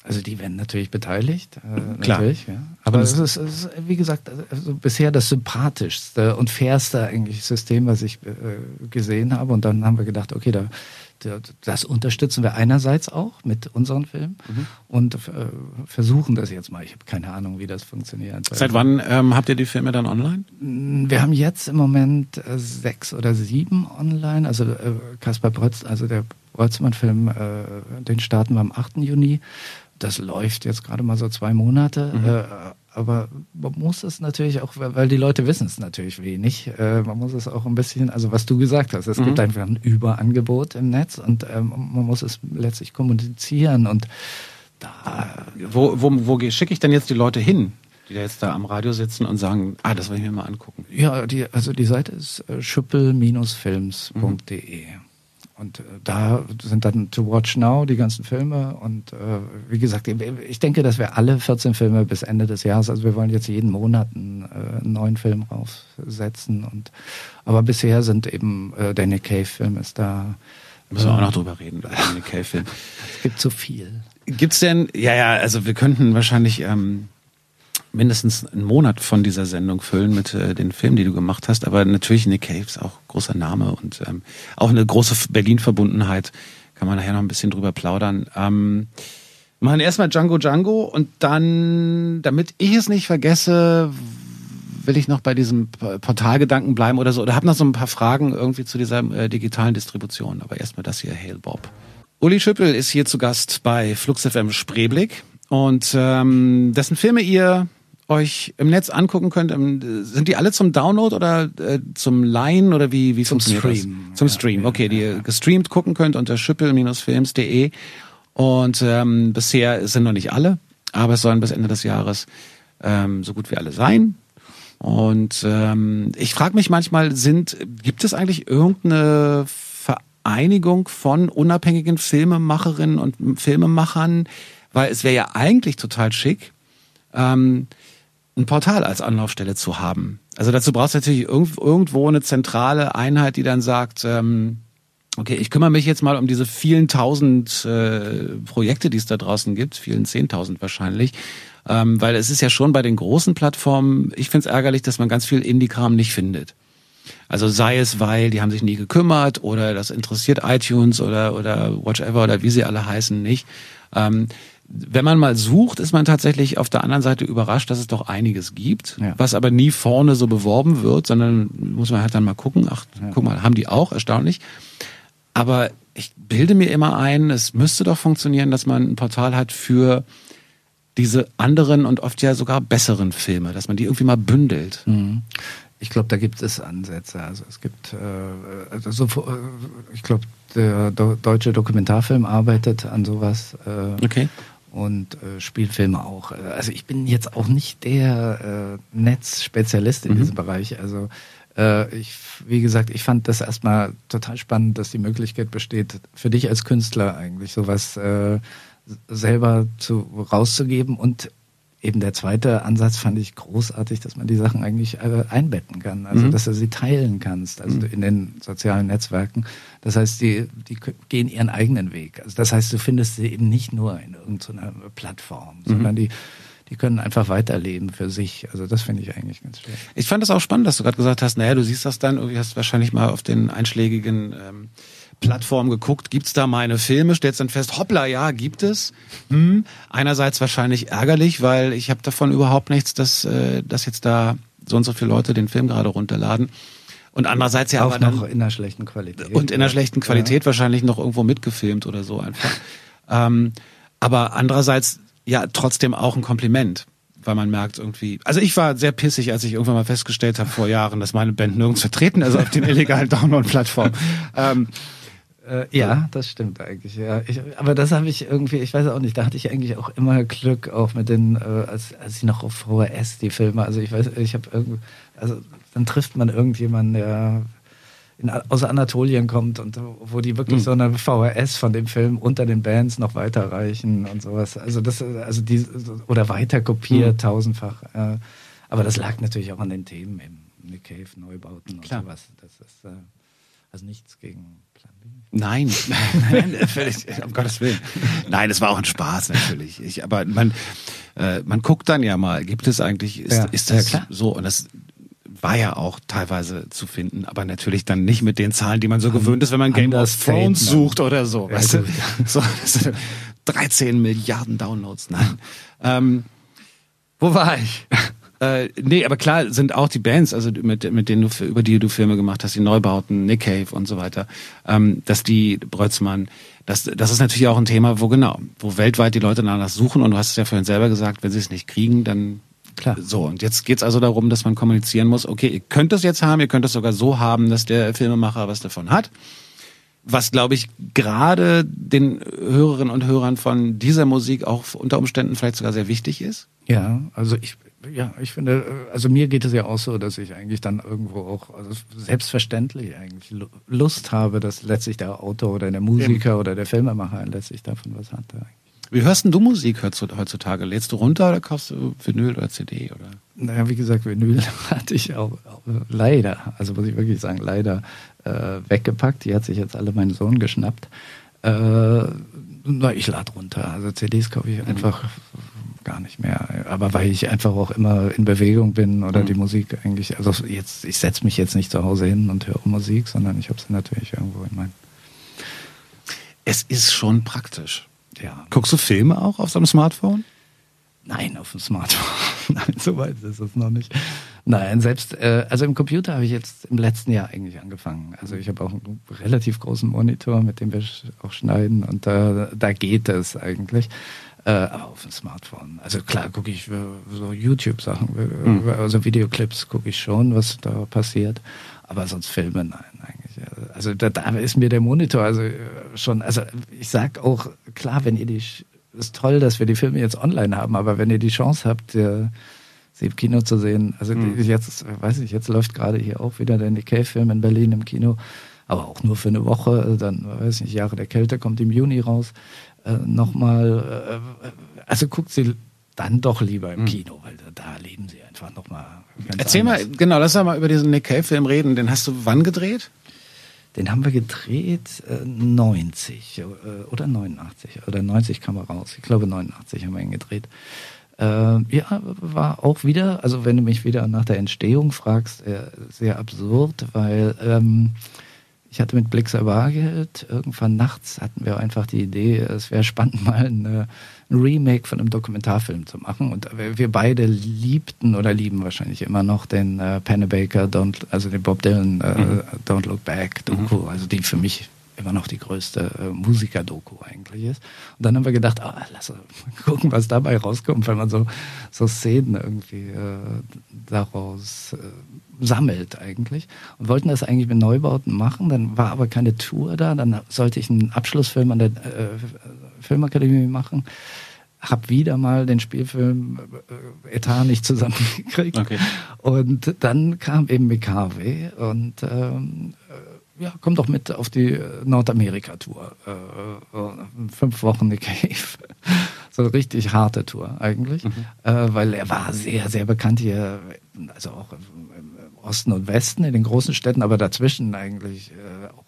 also die werden natürlich beteiligt, äh, Klar. natürlich, ja. Aber es ist, es ist, wie gesagt, also bisher das sympathischste und fairste eigentlich System, was ich äh, gesehen habe. Und dann haben wir gedacht, okay, da das unterstützen wir einerseits auch mit unseren Filmen mhm. und äh, versuchen das jetzt mal. Ich habe keine Ahnung, wie das funktioniert. Seit wann ähm, habt ihr die Filme dann online? Wir haben jetzt im Moment äh, sechs oder sieben online. Also äh, Kaspar Brötz, also der Brötzmann-Film, äh, den starten wir am 8. Juni. Das läuft jetzt gerade mal so zwei Monate. Mhm. Äh, aber man muss es natürlich auch, weil die Leute wissen es natürlich wenig, äh, man muss es auch ein bisschen, also was du gesagt hast, es mhm. gibt einfach ein Überangebot im Netz und ähm, man muss es letztlich kommunizieren und da... Wo, wo, wo schicke ich denn jetzt die Leute hin? die da jetzt da am Radio sitzen und sagen, ah, das will ich mir mal angucken. Ja, die, also die Seite ist äh, schüppel-films.de. Mhm. Und äh, da sind dann To Watch Now die ganzen Filme. Und äh, wie gesagt, ich denke, dass wir alle 14 Filme bis Ende des Jahres, also wir wollen jetzt jeden Monat einen, äh, einen neuen Film raussetzen. Und, aber bisher sind eben äh, Nick Cave-Film ist da. Da müssen wir auch noch drüber reden, Nick Cave-Film. es gibt zu viel. Gibt's denn, ja, ja, also wir könnten wahrscheinlich ähm, mindestens einen Monat von dieser Sendung füllen mit äh, den Filmen, die du gemacht hast. Aber natürlich Nick Cave ist auch großer Name und ähm, auch eine große Berlin-Verbundenheit. Kann man nachher noch ein bisschen drüber plaudern. Ähm, machen erstmal Django Django und dann, damit ich es nicht vergesse, will ich noch bei diesem Portalgedanken bleiben oder so. Oder habe noch so ein paar Fragen irgendwie zu dieser äh, digitalen Distribution. Aber erstmal das hier, Hail Bob. Uli Schüppel ist hier zu Gast bei Flux FM Spreeblick und ähm, dessen Filme ihr euch im Netz angucken könnt, ähm, sind die alle zum Download oder äh, zum Leihen oder wie, wie zum Stream? Das? Zum ja, Stream, okay, die ihr gestreamt gucken könnt unter schüppel-films.de und ähm, bisher sind noch nicht alle, aber es sollen bis Ende des Jahres ähm, so gut wie alle sein. Und ähm, ich frage mich manchmal, sind gibt es eigentlich irgendeine Vereinigung von unabhängigen Filmemacherinnen und Filmemachern, weil es wäre ja eigentlich total schick, ähm, ein Portal als Anlaufstelle zu haben. Also dazu brauchst du natürlich irgendwo eine zentrale Einheit, die dann sagt, ähm, okay, ich kümmere mich jetzt mal um diese vielen tausend äh, Projekte, die es da draußen gibt, vielen zehntausend wahrscheinlich. Ähm, weil es ist ja schon bei den großen Plattformen, ich finde es ärgerlich, dass man ganz viel Indie-Kram nicht findet. Also sei es, weil die haben sich nie gekümmert oder das interessiert iTunes oder, oder whatever oder wie sie alle heißen nicht. Ähm, wenn man mal sucht, ist man tatsächlich auf der anderen Seite überrascht, dass es doch einiges gibt, ja. was aber nie vorne so beworben wird, sondern muss man halt dann mal gucken, ach, ja. guck mal, haben die auch, erstaunlich. Aber ich bilde mir immer ein, es müsste doch funktionieren, dass man ein Portal hat für diese anderen und oft ja sogar besseren Filme, dass man die irgendwie mal bündelt. Mhm. Ich glaube, da gibt es Ansätze. Also es gibt, äh, also so, äh, ich glaube, der deutsche Dokumentarfilm arbeitet an sowas. Äh, Okay. Und äh, Spielfilme auch. Äh, Also ich bin jetzt auch nicht der äh, Netzspezialist in Mhm. diesem Bereich. Also äh, ich, wie gesagt, ich fand das erstmal total spannend, dass die Möglichkeit besteht, für dich als Künstler eigentlich sowas äh, selber zu, rauszugeben und Eben der zweite Ansatz fand ich großartig, dass man die Sachen eigentlich äh, einbetten kann, also Mhm. dass du sie teilen kannst, also in den sozialen Netzwerken. Das heißt, die, die gehen ihren eigenen Weg. Also das heißt, du findest sie eben nicht nur in irgendeiner Plattform, sondern die, die können einfach weiterleben für sich. Also das finde ich eigentlich ganz schön. Ich fand es auch spannend, dass du gerade gesagt hast, naja, du siehst das dann, irgendwie hast wahrscheinlich mal auf den einschlägigen ähm, Plattformen geguckt, gibt's da meine Filme, stellst dann fest, hoppla, ja, gibt es. Hm. Einerseits wahrscheinlich ärgerlich, weil ich habe davon überhaupt nichts, dass, äh, dass jetzt da so und so viele Leute den Film gerade runterladen. Und andererseits ja auch aber dann, noch in einer schlechten Qualität. und in einer schlechten Qualität wahrscheinlich noch irgendwo mitgefilmt oder so einfach. ähm, aber andererseits ja trotzdem auch ein Kompliment, weil man merkt irgendwie. Also ich war sehr pissig, als ich irgendwann mal festgestellt habe vor Jahren, dass meine Band nirgends vertreten ist auf den illegalen Download-Plattformen. Ähm, Äh, ja, das stimmt eigentlich. Ja, ich, aber das habe ich irgendwie, ich weiß auch nicht, da hatte ich eigentlich auch immer Glück, auch mit den, äh, als, als ich noch auf VHS die Filme, also ich weiß, ich habe irgendwie, also dann trifft man irgendjemanden, der in, aus Anatolien kommt und wo die wirklich so eine VHS von dem Film unter den Bands noch weiterreichen und sowas. Also das, also die oder weiter kopiert tausendfach. Äh, aber das lag natürlich auch an den Themen im Nick Cave, Neubauten Klar. und sowas. Das ist äh, also nichts gegen. Nein, nein, völlig, um Gottes Willen. Nein, es war auch ein Spaß natürlich. Ich, aber man, äh, man guckt dann ja mal, gibt es eigentlich, ist, Ja, ist ja, das klar. so? Und das war ja auch teilweise zu finden, aber natürlich dann nicht mit den Zahlen, die man so gewöhnt ist, wenn man Game of. Thrones sucht oder so. Ja, weißt du? So, das sind 13 Milliarden Downloads, nein. ähm, wo war ich? Äh, nee, aber klar sind auch die Bands, also mit, mit denen du, über die du Filme gemacht hast, die Neubauten, Nick Cave und so weiter, ähm, dass die Brötzmann, das, das ist natürlich auch ein Thema, wo genau, wo weltweit die Leute danach suchen und du hast es ja vorhin selber gesagt, wenn sie es nicht kriegen, dann Klar. so. Und jetzt geht's also darum, dass man kommunizieren muss, okay, ihr könnt es jetzt haben, ihr könnt es sogar so haben, dass der Filmemacher was davon hat. Was, glaube ich, gerade den Hörerinnen und Hörern von dieser Musik auch unter Umständen vielleicht sogar sehr wichtig ist. Ja, also ich, ja, ich finde, äh, also mir geht es ja auch so, dass ich eigentlich dann irgendwo auch, also selbstverständlich eigentlich Lu- Lust habe, dass letztlich der Autor oder der Musiker oder der Filmemacher letztlich davon was hat. Wie hörst denn du Musik heutzu- heutzutage? Lädst du runter oder kaufst du Vinyl oder CD? Oder? Naja, wie gesagt, Vinyl hatte ich auch, auch leider, also muss ich wirklich sagen, leider äh, weggepackt. Die hat sich jetzt alle mein Sohn geschnappt. Äh, na, ich lade runter. Also CDs kaufe ich einfach gar nicht mehr. Aber weil ich einfach auch immer in Bewegung bin oder Mhm. die Musik eigentlich, also jetzt, ich setze mich jetzt nicht zu Hause hin und höre Musik, sondern ich habe sie natürlich irgendwo in meinem, Es ist schon praktisch. ja. Guckst du Filme auch auf so einem Smartphone? Nein, auf dem Smartphone. Nein, so weit ist es noch nicht. Nein, selbst, äh, also im Computer habe ich jetzt im letzten Jahr eigentlich angefangen. Also ich habe auch einen relativ großen Monitor, mit dem wir auch schneiden und da, da geht es eigentlich. Äh, aber auf dem Smartphone. Also klar gucke ich äh, so YouTube-Sachen, also Videoclips gucke ich schon, was da passiert. Aber sonst Filme, nein, eigentlich. Also da, da ist mir der Monitor also schon, also ich sag auch, klar, wenn ihr die, ist toll, dass wir die Filme jetzt online haben, aber wenn ihr die Chance habt, äh, sie im Kino zu sehen, also die- jetzt, weiß ich, jetzt läuft gerade hier auch wieder der Nick Cave-Film in Berlin im Kino, aber auch nur für eine Woche, dann, weiß ich nicht, Jahre der Kälte kommt im Juni raus, äh, nochmal, äh, also guckt sie dann doch lieber im Kino, weil da, leben sie einfach nochmal Erzähl anders. mal, genau, lass uns mal über diesen Nick Cave-Film reden. Den hast du wann gedreht? Den haben wir gedreht äh, 90 äh, oder 89 oder 90 kam er raus. Ich glaube 89 haben wir ihn gedreht. Äh, ja, war auch wieder, also wenn du mich wieder nach der Entstehung fragst, äh, sehr absurd, weil ähm, ich hatte mit Blixer Bargeld, irgendwann nachts hatten wir einfach die Idee, es wäre spannend mal eine, ein Remake von einem Dokumentarfilm zu machen. Und wir beide liebten oder lieben wahrscheinlich immer noch den äh, Pennebaker, Don't, also den Bob Dylan äh, Don't Look Back Doku, also die für mich immer noch die größte äh, Musiker-Doku eigentlich ist. Und dann haben wir gedacht, ah, lass mal gucken, was dabei rauskommt, wenn man so, so Szenen irgendwie äh, daraus äh, sammelt eigentlich. Und wollten das eigentlich mit Neubauten machen, dann war aber keine Tour da, dann sollte ich einen Abschlussfilm an der äh, Filmakademie machen hab wieder mal den Spielfilm äh, Etat nicht zusammengekriegt. Okay. Und dann kam eben McCarvey und ähm, äh, ja, komm doch mit auf die Nordamerika-Tour. Äh, äh, fünf Wochen Nick Cave. so eine richtig harte Tour eigentlich. Mhm. Äh, weil er war sehr, sehr bekannt hier, also auch im Osten und Westen, in den großen Städten, aber dazwischen eigentlich äh, auch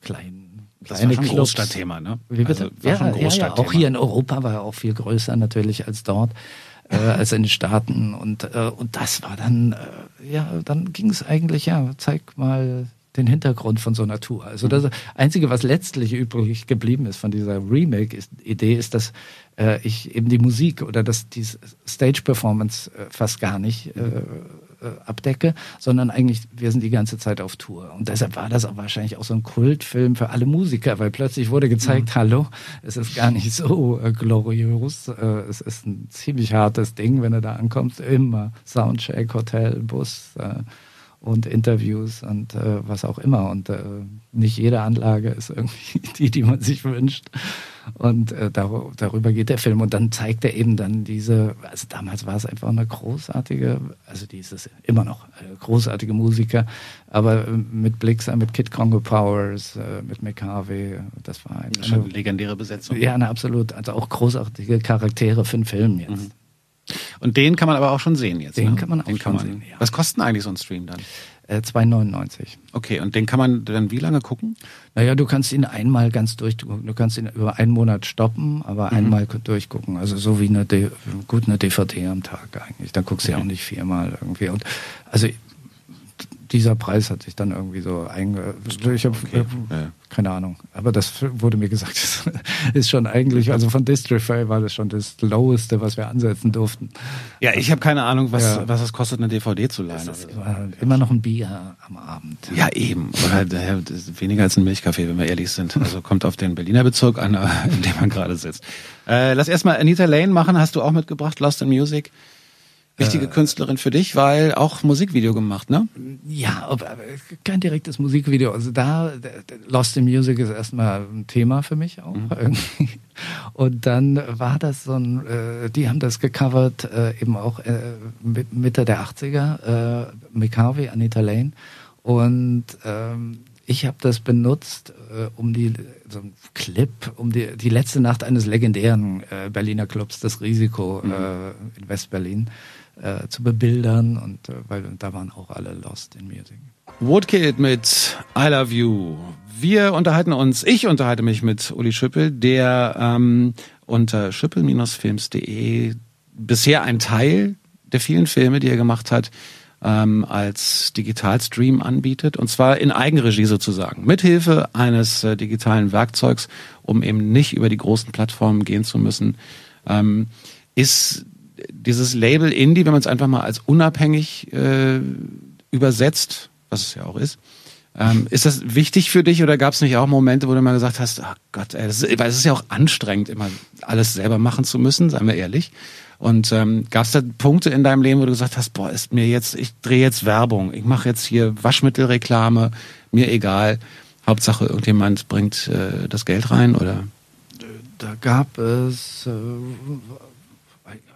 kleinen das war schon ein Großstadtthema, ne? Wie bitte? Also, ja, ja, ja, auch hier in Europa war er auch viel größer natürlich als dort, äh, als in den Staaten. Und, äh, und das war dann, äh, ja, dann ging es eigentlich, ja, zeig mal den Hintergrund von so einer Tour. Also das Einzige, was letztlich übrig geblieben ist von dieser Remake-Idee, ist, dass äh, ich eben die Musik oder dass die Stage-Performance äh, fast gar nicht äh, äh, abdecke, sondern eigentlich, wir sind die ganze Zeit auf Tour. Und deshalb war das auch wahrscheinlich auch so ein Kultfilm für alle Musiker, weil plötzlich wurde gezeigt, mhm. hallo, es ist gar nicht so äh, glorios, äh, es ist ein ziemlich hartes Ding, wenn du da ankommst, immer Soundcheck, Hotel, Bus äh, und Interviews und äh, was auch immer. Und äh, nicht jede Anlage ist irgendwie die, die man sich wünscht. Und äh, dar darüber geht der Film. Und dann zeigt er eben dann diese, also damals war es einfach eine großartige, also dieses immer noch äh, großartige Musiker, aber äh, mit Blixer, mit Kid Congo Powers, äh, mit McCarvey, das war eine, eine legendäre Besetzung. Ja, eine absolut, also auch großartige Charaktere für einen Film jetzt. Mhm. Und den kann man aber auch schon sehen jetzt. Den ne? kann man auch den schon man, sehen. Ja. Was kostet eigentlich so ein Stream dann? 2,99. Äh, okay, und den kann man dann wie lange gucken? Naja, du kannst ihn einmal ganz durchgucken. Du kannst ihn über einen Monat stoppen, aber mhm. einmal durchgucken. Also so wie eine, D gut eine DVD am Tag eigentlich. Da guckst du okay. ja auch nicht viermal irgendwie. Und also dieser Preis hat sich dann irgendwie so einge... Ich habe okay. äh, keine Ahnung. Aber das wurde mir gesagt, das ist schon eigentlich, also von Distrify war das schon das Loweste, was wir ansetzen durften. Ja, ich habe keine Ahnung, was, ja. was es kostet, eine DVD zu leihen. Das ist immer noch ein Bier am Abend. Ja, eben. Oder weniger als ein Milchkaffee, wenn wir ehrlich sind. Also kommt auf den Berliner Bezirk an, in dem man gerade sitzt. Äh, lass erstmal Anita Lane machen, hast du auch mitgebracht, Lost in Music. Wichtige äh, Künstlerin für dich, weil auch Musikvideo gemacht, ne? Ja, aber kein direktes Musikvideo. Also da, Lost in Music ist erstmal ein Thema für mich auch mhm. irgendwie. Und dann war das so ein, äh, die haben das gecovert, äh, eben auch äh, Mitte der 80er, äh, McCarvey, Anita Lane. Und ähm, ich habe das benutzt, äh, um die so ein Clip, um die, die letzte Nacht eines legendären äh, Berliner Clubs, das Risiko mhm. äh, in Westberlin äh, zu bebildern und äh, weil da waren auch alle lost in Music. Woodkid mit I Love You. Wir unterhalten uns, ich unterhalte mich mit Uli Schüppel, der ähm, unter schüppel-films.de bisher ein Teil der vielen Filme, die er gemacht hat, ähm, als Digitalstream anbietet und zwar in Eigenregie sozusagen, mithilfe eines äh, digitalen Werkzeugs, um eben nicht über die großen Plattformen gehen zu müssen. Ähm, ist dieses Label Indie, wenn man es einfach mal als unabhängig äh, übersetzt, was es ja auch ist, ähm, ist das wichtig für dich oder gab es nicht auch Momente, wo du mal gesagt hast, ach Gott, ey, das ist, weil es ist ja auch anstrengend, immer alles selber machen zu müssen, seien wir ehrlich. Und ähm, gab es da Punkte in deinem Leben, wo du gesagt hast, boah, ist mir jetzt, ich drehe jetzt Werbung, ich mache jetzt hier Waschmittelreklame, mir egal, Hauptsache irgendjemand bringt äh, das Geld rein oder? Da gab es äh,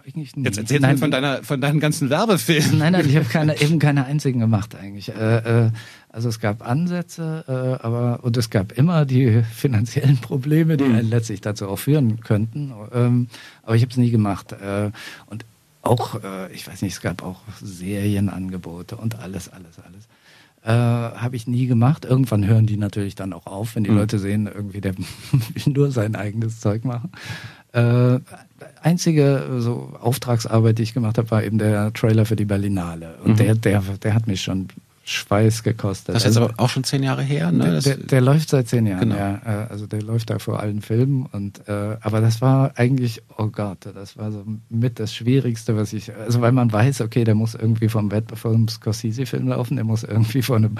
eigentlich nie. Jetzt erzähl nein, von deiner, von deinen ganzen Werbefilmen. Nein, nein, ich habe keine, eben keine einzigen gemacht eigentlich. Äh, äh, also es gab Ansätze, äh, aber und es gab immer die finanziellen Probleme, die mhm. einen letztlich dazu auch führen könnten. Ähm, aber ich habe es nie gemacht. Äh, und auch, äh, ich weiß nicht, es gab auch Serienangebote und alles, alles, alles. Äh, habe ich nie gemacht. Irgendwann hören die natürlich dann auch auf, wenn die mhm. Leute sehen, irgendwie der will nur sein eigenes Zeug machen. Äh, einzige so Auftragsarbeit, die ich gemacht habe, war eben der Trailer für die Berlinale. Und mhm. der, der, der hat mich schon Schweiß gekostet. Das ist also, aber auch schon zehn Jahre her, ne? Der, der, der läuft seit zehn Jahren, genau. ja. Äh, also der läuft da vor allen Filmen. Und äh, aber das war eigentlich, oh Gott, das war so mit das Schwierigste, was ich. Also weil man weiß, okay, der muss irgendwie vom Wettbewerb vom Scorsese-Film laufen, der muss irgendwie von einem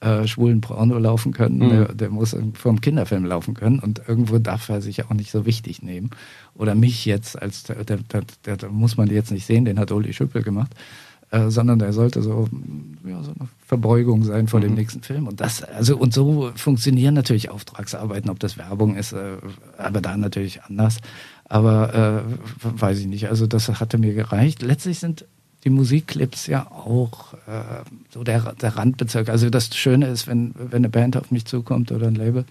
äh, schwulen Porno laufen können, mhm. der, der, muss vom Kinderfilm laufen können und irgendwo darf er sich auch nicht so wichtig nehmen. Oder mich jetzt als, der, der, der, muss man jetzt nicht sehen, den hat Uli Schüppel gemacht. Äh, sondern der sollte so, ja, so eine Verbeugung sein vor mhm. dem nächsten Film. Und das, also und so funktionieren natürlich Auftragsarbeiten, ob das Werbung ist, äh, aber da natürlich anders. Aber äh, weiß ich nicht. Also das hatte mir gereicht. Letztlich sind die Musikclips ja auch äh, so der, der Randbezirk. Also das Schöne ist, wenn, wenn eine Band auf mich zukommt oder ein Label,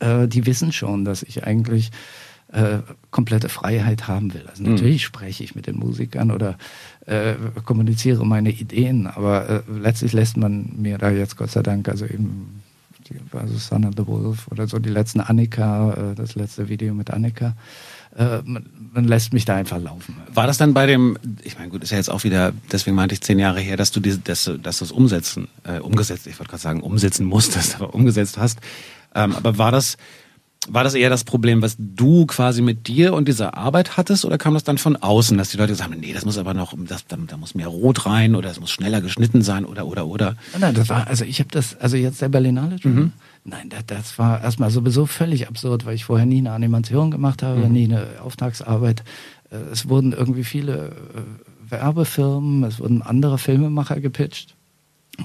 äh, die wissen schon, dass ich eigentlich äh, komplette Freiheit haben will. Also natürlich mhm. spreche ich mit den Musikern oder äh, kommuniziere meine Ideen, aber äh, letztlich lässt man mir da jetzt Gott sei Dank, also eben die, also Son of the Wolf oder so die letzten Annika, äh, das letzte Video mit Annika, äh, man, man, lässt mich da einfach laufen. War das dann bei dem, ich meine, gut, ist ja jetzt auch wieder, deswegen meinte ich zehn Jahre her, dass du diese, dass, dass du es umsetzen, äh, umgesetzt, ich wollte gerade sagen, umsetzen musstest, aber umgesetzt hast. Ähm, aber war das war das eher das Problem, was du quasi mit dir und dieser Arbeit hattest, oder kam das dann von außen, dass die Leute sagen, nee, das muss aber noch, das, da, da muss mehr Rot rein oder es muss schneller geschnitten sein oder oder oder? Nein, das war, also ich habe das, also jetzt der Berlinale, mhm. Nein, das, das war erstmal sowieso völlig absurd, weil ich vorher nie eine Animation gemacht habe, mhm. nie eine Auftragsarbeit. Äh, es wurden irgendwie viele äh, Werbefirmen, es wurden andere Filmemacher gepitcht.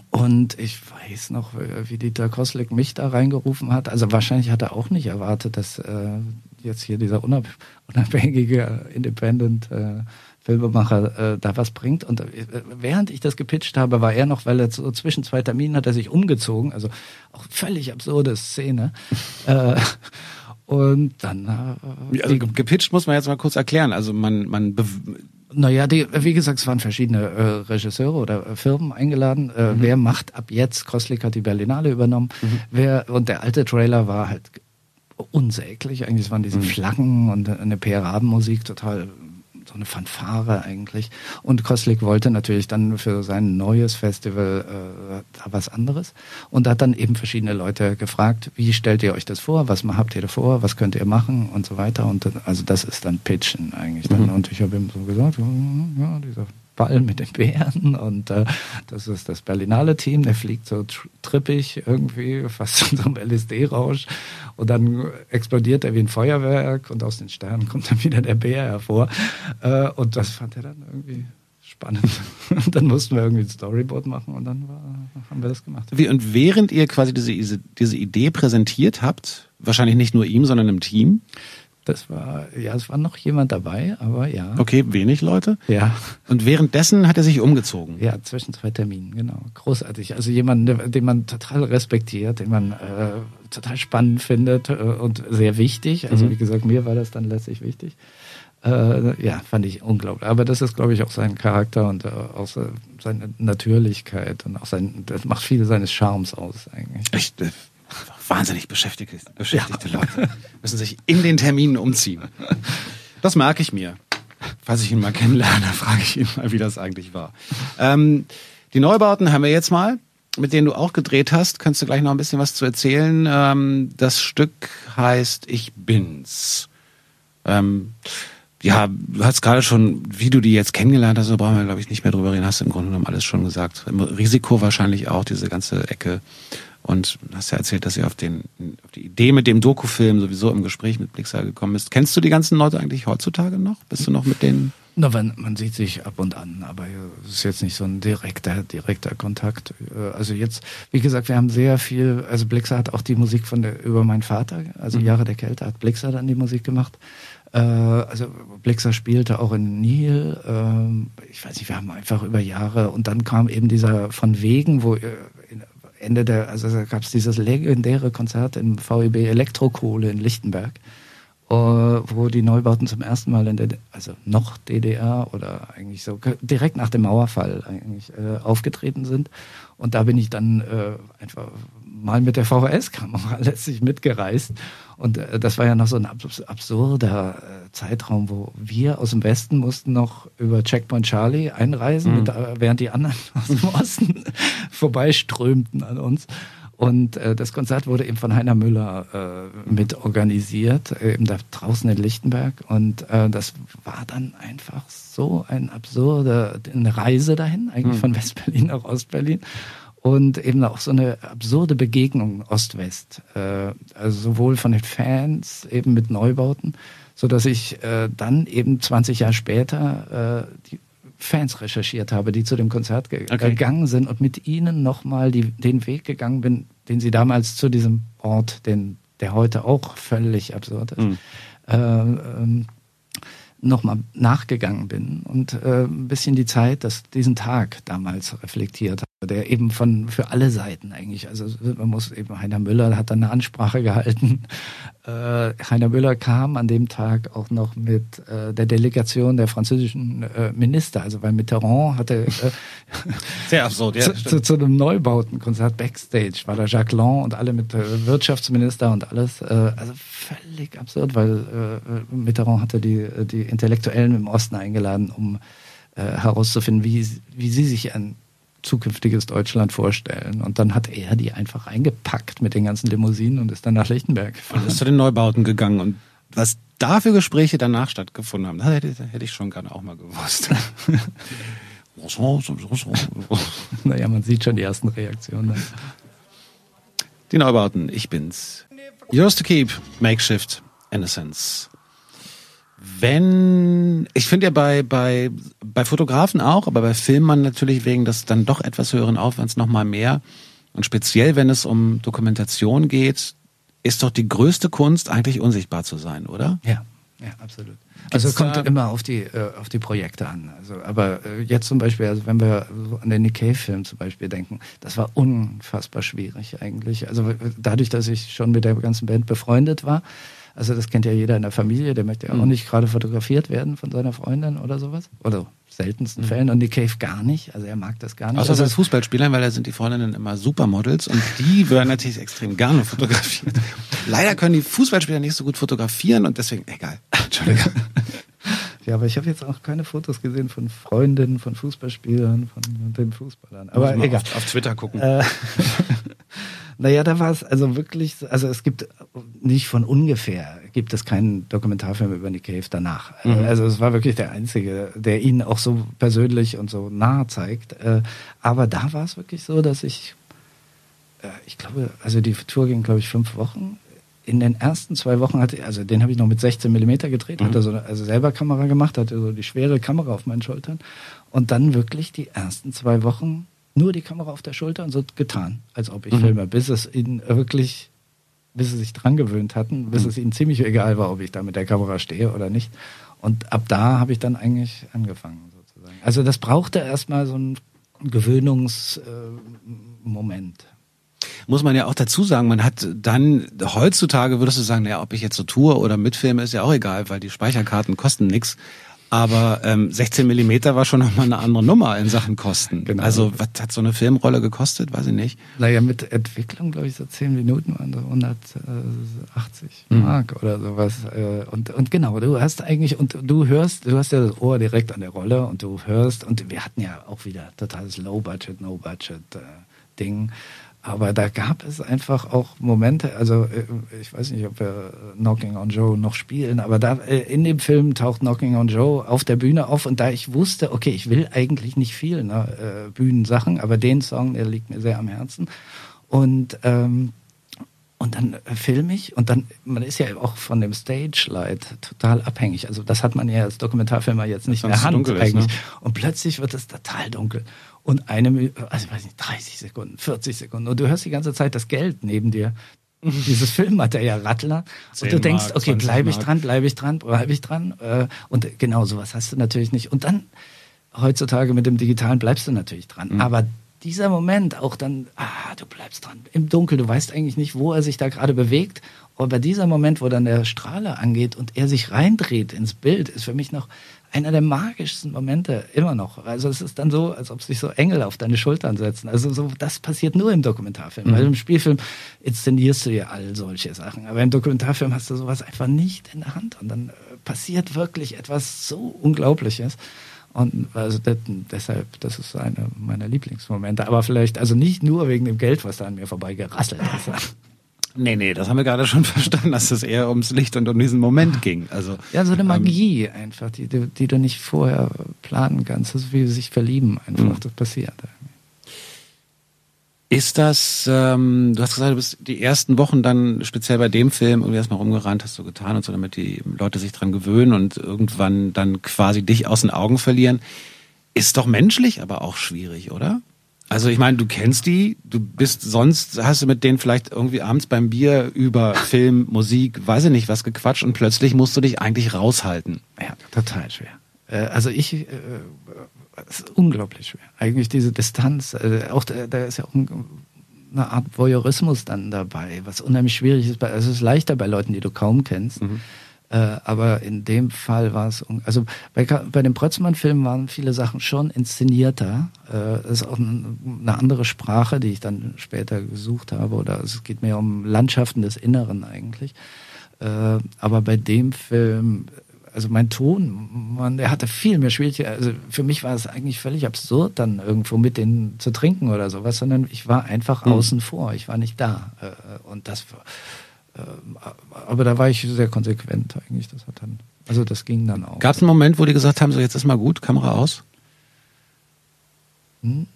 Und ich weiß noch, wie Dieter Koslik mich da reingerufen hat. Also wahrscheinlich hat er auch nicht erwartet, dass äh, jetzt hier dieser unabhängige Independent äh, Filmemacher äh, da was bringt. Und äh, während ich das gepitcht habe, war er noch, weil er so zwischen zwei Terminen hat er sich umgezogen. Also auch völlig absurde Szene. äh, und dann. Äh, also gepitcht muss man jetzt mal kurz erklären. Also man, man naja, die, wie gesagt, es waren verschiedene äh, Regisseure oder äh, Firmen eingeladen. Äh, mhm. Wer macht ab jetzt? Kostlik hat die Berlinale übernommen. Mhm. Wer, und der alte Trailer war halt unsäglich. Eigentlich waren diese mhm. Flaggen und eine PR-Musik total so eine Fanfare eigentlich. Und Koslik wollte natürlich dann für sein neues Festival äh, was anderes und hat dann eben verschiedene Leute gefragt, wie stellt ihr euch das vor, was habt ihr da vor, was könnt ihr machen und so weiter. Und also das ist dann Pitchen eigentlich. Dann. Mhm. Und ich habe ihm so gesagt, ja, dieser Ball mit den Bären und äh, das ist das Berlinale Team, der fliegt so trippig irgendwie, fast in so einem LSD-Rausch und dann explodiert er wie ein Feuerwerk und aus den Sternen kommt dann wieder der Bär hervor äh, und das fand er dann irgendwie spannend. Und dann mussten wir irgendwie ein Storyboard machen und dann war, haben wir das gemacht. Wie, und während ihr quasi diese, diese Idee präsentiert habt, wahrscheinlich nicht nur ihm, sondern im Team, das war, ja, es war noch jemand dabei, aber ja. Okay, wenig Leute? Ja. Und währenddessen hat er sich umgezogen? Ja, zwischen zwei Terminen, genau. Großartig. Also jemand, den man total respektiert, den man äh, total spannend findet äh, und sehr wichtig. Also mhm. wie gesagt, mir war das dann letztlich wichtig. Äh, ja, fand ich unglaublich. Aber das ist, glaube ich, auch sein Charakter und äh, auch seine Natürlichkeit und auch sein, das macht viele seines Charmes aus eigentlich. Echt? Wahnsinnig beschäftigte, beschäftigte ja. Leute müssen sich in den Terminen umziehen. Das merke ich mir. Falls ich ihn mal kennenlerne, frage ich ihn mal, wie das eigentlich war. Ähm, die Neubauten haben wir jetzt mal, mit denen du auch gedreht hast. Kannst du gleich noch ein bisschen was zu erzählen? Ähm, das Stück heißt Ich bin's. Ähm, ja, du hast gerade schon, wie du die jetzt kennengelernt hast, da brauchen wir, glaube ich, nicht mehr drüber reden, hast du im Grunde genommen alles schon gesagt. Risiko wahrscheinlich auch, diese ganze Ecke und hast ja erzählt, dass ihr auf, den, auf die Idee mit dem Dokufilm sowieso im Gespräch mit Blixer gekommen bist. Kennst du die ganzen Leute eigentlich heutzutage noch? Bist du noch mit denen? Na, man, man sieht sich ab und an, aber es ist jetzt nicht so ein direkter, direkter Kontakt. Äh, also jetzt, wie gesagt, wir haben sehr viel, also Blixer hat auch die Musik von der, über meinen Vater, also mhm. Jahre der Kälte, hat Blixer dann die Musik gemacht. Äh, also Blixer spielte auch in Nihil. Ähm, ich weiß nicht, wir haben einfach über Jahre und dann kam eben dieser von Wegen, wo äh, Ende der, also da gab es dieses legendäre Konzert im VEB Elektrokohle in Lichtenberg, äh, wo die Neubauten zum ersten Mal in der, also noch DDR oder eigentlich so direkt nach dem Mauerfall eigentlich äh, aufgetreten sind. Und da bin ich dann äh, einfach mal mit der VHS-Kamera letztlich mitgereist. Und äh, das war ja noch so ein absurder äh, Zeitraum, wo wir aus dem Westen mussten noch über Checkpoint Charlie einreisen, mhm. mit, äh, während die anderen aus dem Osten vorbeiströmten an uns. Und äh, das Konzert wurde eben von Heiner Müller äh, mit organisiert, äh, eben da draußen in Lichtenberg. Und äh, das war dann einfach so ein absurde eine Reise dahin, eigentlich mhm. von Westberlin nach Ostberlin. Und eben auch so eine absurde Begegnung Ost-West. Äh, also sowohl von den Fans eben mit Neubauten, so dass ich äh, dann eben 20 Jahre später äh, die Fans recherchiert habe, die zu dem Konzert ge okay. gegangen sind und mit ihnen nochmal den Weg gegangen bin, den sie damals zu diesem Ort, den, der heute auch völlig absurd ist, mhm. äh, ähm, nochmal nachgegangen bin und äh, ein bisschen die Zeit, das, diesen Tag damals reflektiert der eben von für alle Seiten eigentlich, also man muss eben Heiner Müller hat dann eine Ansprache gehalten. Äh, Heiner Müller kam an dem Tag auch noch mit äh, der Delegation der französischen äh, Minister, also weil Mitterrand hatte äh, sehr absurd, ja, zu, zu, zu, einem Neubautenkonzert Backstage war da Jacques Lang und alle mit äh, Wirtschaftsminister und alles, äh, also völlig absurd, weil Mitterrand hatte die die Intellektuellen im Osten eingeladen, um herauszufinden, wie wie sie sich ein zukünftiges Deutschland vorstellen. Und dann hat er die einfach eingepackt mit den ganzen Limousinen und ist dann nach Lichtenberg gefahren. Und ist zu den Neubauten gegangen. Und was da für Gespräche danach stattgefunden haben, das hätte, hätte ich schon gerne auch mal gewusst. naja, man sieht schon die ersten Reaktionen. Die Neubauten, ich bin's. Yours to keep, Makeshift, Innocence wenn, ich finde ja bei, bei, bei Fotografen auch, aber bei Filmern natürlich wegen des dann doch etwas höheren Aufwands nochmal mehr. Und speziell, wenn es um Dokumentation geht, ist doch die größte Kunst eigentlich unsichtbar zu sein, oder? Ja, ja, absolut. Also es kommt immer auf die äh, auf die Projekte an. Also, aber äh, jetzt zum Beispiel, also wenn wir so an den Nick Cave-Film zum Beispiel denken, das war unfassbar schwierig eigentlich. Also dadurch, dass ich schon mit der ganzen Band befreundet war, also das kennt ja jeder in der Familie, der möchte ja auch mhm. nicht gerade fotografiert werden von seiner Freundin oder sowas. Oder seltensten mhm. Fällen. Und Nick Cave gar nicht. Also er mag das gar nicht. Außer also als Fußballspieler, weil da sind die Freundinnen immer Supermodels und die werden natürlich extrem gerne fotografiert. Leider können die Fußballspieler nicht so gut fotografieren und deswegen, egal. Entschuldigung. Ja, aber ich habe jetzt auch keine Fotos gesehen von Freundinnen, von Fußballspielern, von den Fußballern. Aber egal. Auf, auf, Twitter gucken. Äh, naja, da war es also wirklich, also es gibt nicht von ungefähr, gibt es keinen Dokumentarfilm über Nick Cave danach. Mhm. Also es war wirklich der einzige, der ihn auch so persönlich und so nah zeigt. Äh, aber da war es wirklich so, dass ich, äh, ich glaube, also die Tour ging, glaube ich, fünf Wochen. In den ersten zwei Wochen hatte, also den habe ich noch mit 16 Millimeter gedreht, mhm. hatte so also selber Kamera gemacht, hatte so die schwere Kamera auf meinen Schultern und dann wirklich die ersten zwei Wochen nur die Kamera auf der Schulter und so getan, als ob ich mhm. filme, bis es ihnen wirklich, bis sie sich dran gewöhnt hatten, bis mhm. es ihnen ziemlich egal war, ob ich da mit der Kamera stehe oder nicht. Und ab da habe ich dann eigentlich angefangen, sozusagen. Also das brauchte erstmal so einen Gewöhnungsmoment. Äh, muss man ja auch dazu sagen, man hat dann, heutzutage würdest du sagen, naja, ob ich jetzt so tue oder mitfilme, ist ja auch egal, weil die Speicherkarten kosten nichts. Aber ähm, 16 Millimeter war schon nochmal eine andere Nummer in Sachen Kosten. Genau. Also was hat so eine Filmrolle gekostet? Weiß ich nicht. Naja, mit Entwicklung, glaube ich, so 10 Minuten waren so 180 mhm. Mark oder sowas. Äh, und, und genau, du hast eigentlich, und du hörst, du hast ja das Ohr direkt an der Rolle und du hörst, und wir hatten ja auch wieder totales Low-Budget, No-Budget-Ding. Äh, aber da gab es einfach auch Momente, also äh, ich weiß nicht, ob wir Knocking on Joe noch spielen, aber da äh, in dem Film taucht Knocking on Joe auf der Bühne auf und da ich wusste, okay, ich will eigentlich nicht viel ne, äh, Bühnensachen, aber den Song, der liegt mir sehr am Herzen. Und ähm, und dann filme ich und dann, man ist ja auch von dem Stage Light total abhängig. Also das hat man ja als Dokumentarfilmer jetzt nicht in der Hand eigentlich. Ne? Und plötzlich wird es total dunkel und eine, also ich weiß nicht, 30 Sekunden, 40 Sekunden und du hörst die ganze Zeit das Geld neben dir. Dieses Filmmaterial Rattler und du denkst, Mark, okay, bleibe ich dran, bleibe ich dran, bleibe ich dran äh, und genau sowas hast du natürlich nicht. Und dann heutzutage mit dem Digitalen bleibst du natürlich dran. Mhm. Aber dieser Moment auch dann, ah, du bleibst dran im Dunkel, du weißt eigentlich nicht, wo er sich da gerade bewegt. Aber dieser Moment, wo dann der Strahler angeht und er sich reindreht ins Bild, ist für mich noch einer der magischsten Momente immer noch. Also es ist dann so, als ob sich so Engel auf deine Schultern setzen. Also so, das passiert nur im Dokumentarfilm. Mhm. Weil im Spielfilm inszenierst du ja all solche Sachen. Aber im Dokumentarfilm hast du sowas einfach nicht in der Hand. Und dann äh, passiert wirklich etwas so Unglaubliches. Und also das, deshalb, das ist einer meiner Lieblingsmomente. Aber vielleicht, also nicht nur wegen dem Geld, was da an mir vorbei gerasselt ist. Nee, nee, das haben wir gerade schon verstanden, dass es eher ums Licht und um diesen Moment ging. Also, ja, so eine ähm, Magie ähm, einfach, die, die, die, du nicht vorher planen kannst. Das ist wie sich verlieben einfach, mhm. das passiert. Ist das, ähm, du hast gesagt, du bist die ersten Wochen dann speziell bei dem Film irgendwie erstmal rumgerannt, hast du getan und so, damit die Leute sich dran gewöhnen und irgendwann dann quasi dich aus den Augen verlieren. Ist doch menschlich, aber auch schwierig, oder? Also ich meine, du kennst die, du bist sonst, hast du mit denen vielleicht irgendwie abends beim Bier über Film, Musik, weiß ich nicht was gequatscht und plötzlich musst du dich eigentlich raushalten. Ja, total schwer. Äh, also ich, äh, es ist unglaublich schwer. Eigentlich diese Distanz, äh, auch da, da ist ja auch ein, eine Art Voyeurismus dann dabei, was unheimlich schwierig ist. Also es ist leichter bei Leuten, die du kaum kennst. Mhm. Äh, aber in dem Fall war es, also bei, bei dem Prötzmann-Film waren viele Sachen schon inszenierter. Äh, das ist auch eine andere Sprache, die ich dann später gesucht habe. Oder es geht mehr um Landschaften des Inneren eigentlich. Äh, aber bei dem Film also mein Ton, man, der hatte viel mehr Schwierigkeiten. Also für mich war es eigentlich völlig absurd, dann irgendwo mit denen zu trinken oder sowas, sondern ich war einfach mhm. außen vor, ich war nicht da. Äh, und das, äh, aber da war ich sehr konsequent eigentlich. Das hat dann, also das ging dann auch. Gab es einen Moment, wo die gesagt haben, so jetzt ist mal gut, Kamera aus? Hm?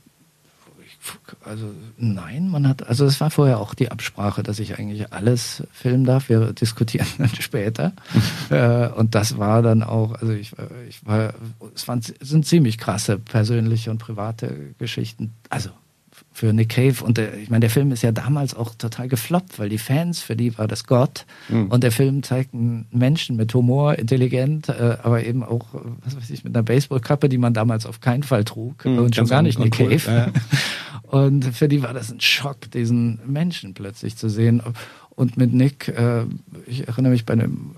also nein, man hat, also es war vorher auch die Absprache, dass ich eigentlich alles filmen darf. Wir diskutieren dann später. äh, und das war dann auch, also ich, ich war, es waren, sind ziemlich krasse persönliche und private Geschichten. Also für Nick Cave. Und der, ich meine, der Film ist ja damals auch total gefloppt, weil die Fans, für die war das Gott. Mhm. Und der Film zeigt einen Menschen mit Humor, intelligent, äh, aber eben auch, was weiß ich, mit einer Baseballkappe, die man damals auf keinen Fall trug. Mhm, und schon gar nicht Nick Cave. Ja. Und für die war das ein Schock, diesen Menschen plötzlich zu sehen. Und mit Nick, äh, ich erinnere mich bei dem,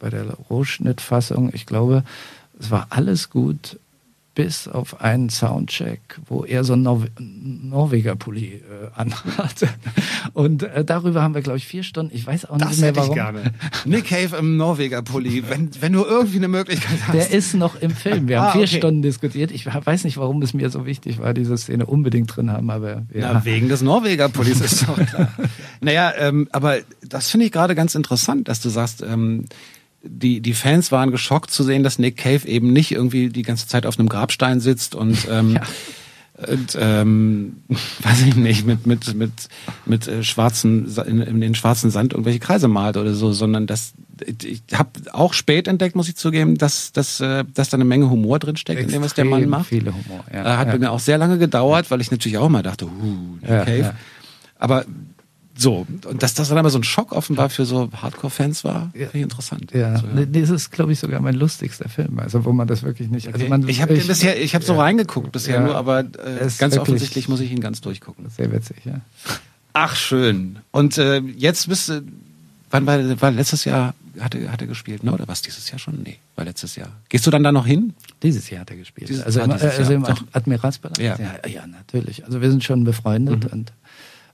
bei der Rohschnittfassung, ich glaube, es war alles gut bis auf einen Soundcheck, wo er so einen Nor Norweger-Pulli äh, anhatte. Und äh, darüber haben wir, glaube ich, vier Stunden. Ich weiß auch das nicht mehr, warum. Ich gerne. Nick Cave im Norweger-Pulli, wenn, wenn du irgendwie eine Möglichkeit hast. Der ist noch im Film. Wir haben ah, vier okay. Stunden diskutiert. Ich weiß nicht, warum es mir so wichtig war, diese Szene unbedingt drin haben, aber ja. Na, wegen des Norweger-Pullis ist doch klar. naja, ähm, aber das finde ich gerade ganz interessant, dass du sagst, ähm, die, die Fans waren geschockt zu sehen, dass Nick Cave eben nicht irgendwie die ganze Zeit auf einem Grabstein sitzt und, ähm, ja. und ähm, weiß ich nicht, mit, mit, mit, mit äh, schwarzen, in, in den schwarzen Sand irgendwelche Kreise malt oder so, sondern dass ich habe auch spät entdeckt, muss ich zugeben, dass, dass, äh, dass da eine Menge Humor drin steckt in dem, was der Mann macht. Viele Humor, ja. Äh, hat ja. bei mir auch sehr lange gedauert, weil ich natürlich auch mal dachte, huh, Nick ja, Cave. Ja. Aber so, und dass das dann aber so ein Schock offenbar für so Hardcore-Fans war, ja. finde ich interessant. Ja, also, ja. das ist, glaube ich, sogar mein lustigster Film, also wo man das wirklich nicht. Also man, ich habe bisher, ich habe so reingeguckt bisher ja, nur, aber äh, ganz offensichtlich muss ich ihn ganz durchgucken. Sehr witzig, ja. Ach schön. Und äh, jetzt bist du, wann war, war letztes Jahr hat er, hat er gespielt, ne? Oder was dieses Jahr schon? Nee, war letztes Jahr. Gehst du dann da noch hin? Dieses Jahr hat er gespielt. Dieses, also, im, also im Admiralspalast? Ja. ja. ja, natürlich. Also wir sind schon befreundet mhm. und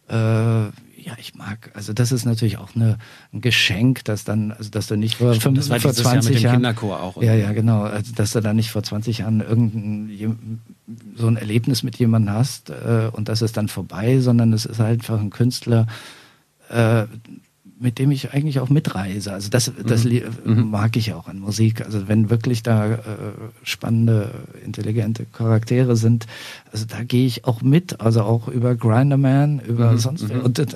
äh, ja, ich mag, also das ist natürlich auch eine, ein Geschenk, dass dann, also dass du nicht vor, Stimmt, das war vor 20 Jahr Jahren, auch. Ja, ja, genau, also dass du da nicht vor 20 Jahren irgendein so ein Erlebnis mit jemandem hast äh, und das ist dann vorbei, sondern es ist halt einfach ein Künstler, äh, mit dem ich eigentlich auch mitreise. Also das, das mhm. mhm. mag ich auch an Musik. Also wenn wirklich da äh, spannende, intelligente Charaktere sind, also da gehe ich auch mit. Also auch über Grinderman, über mhm. sonst. Mhm. Und äh,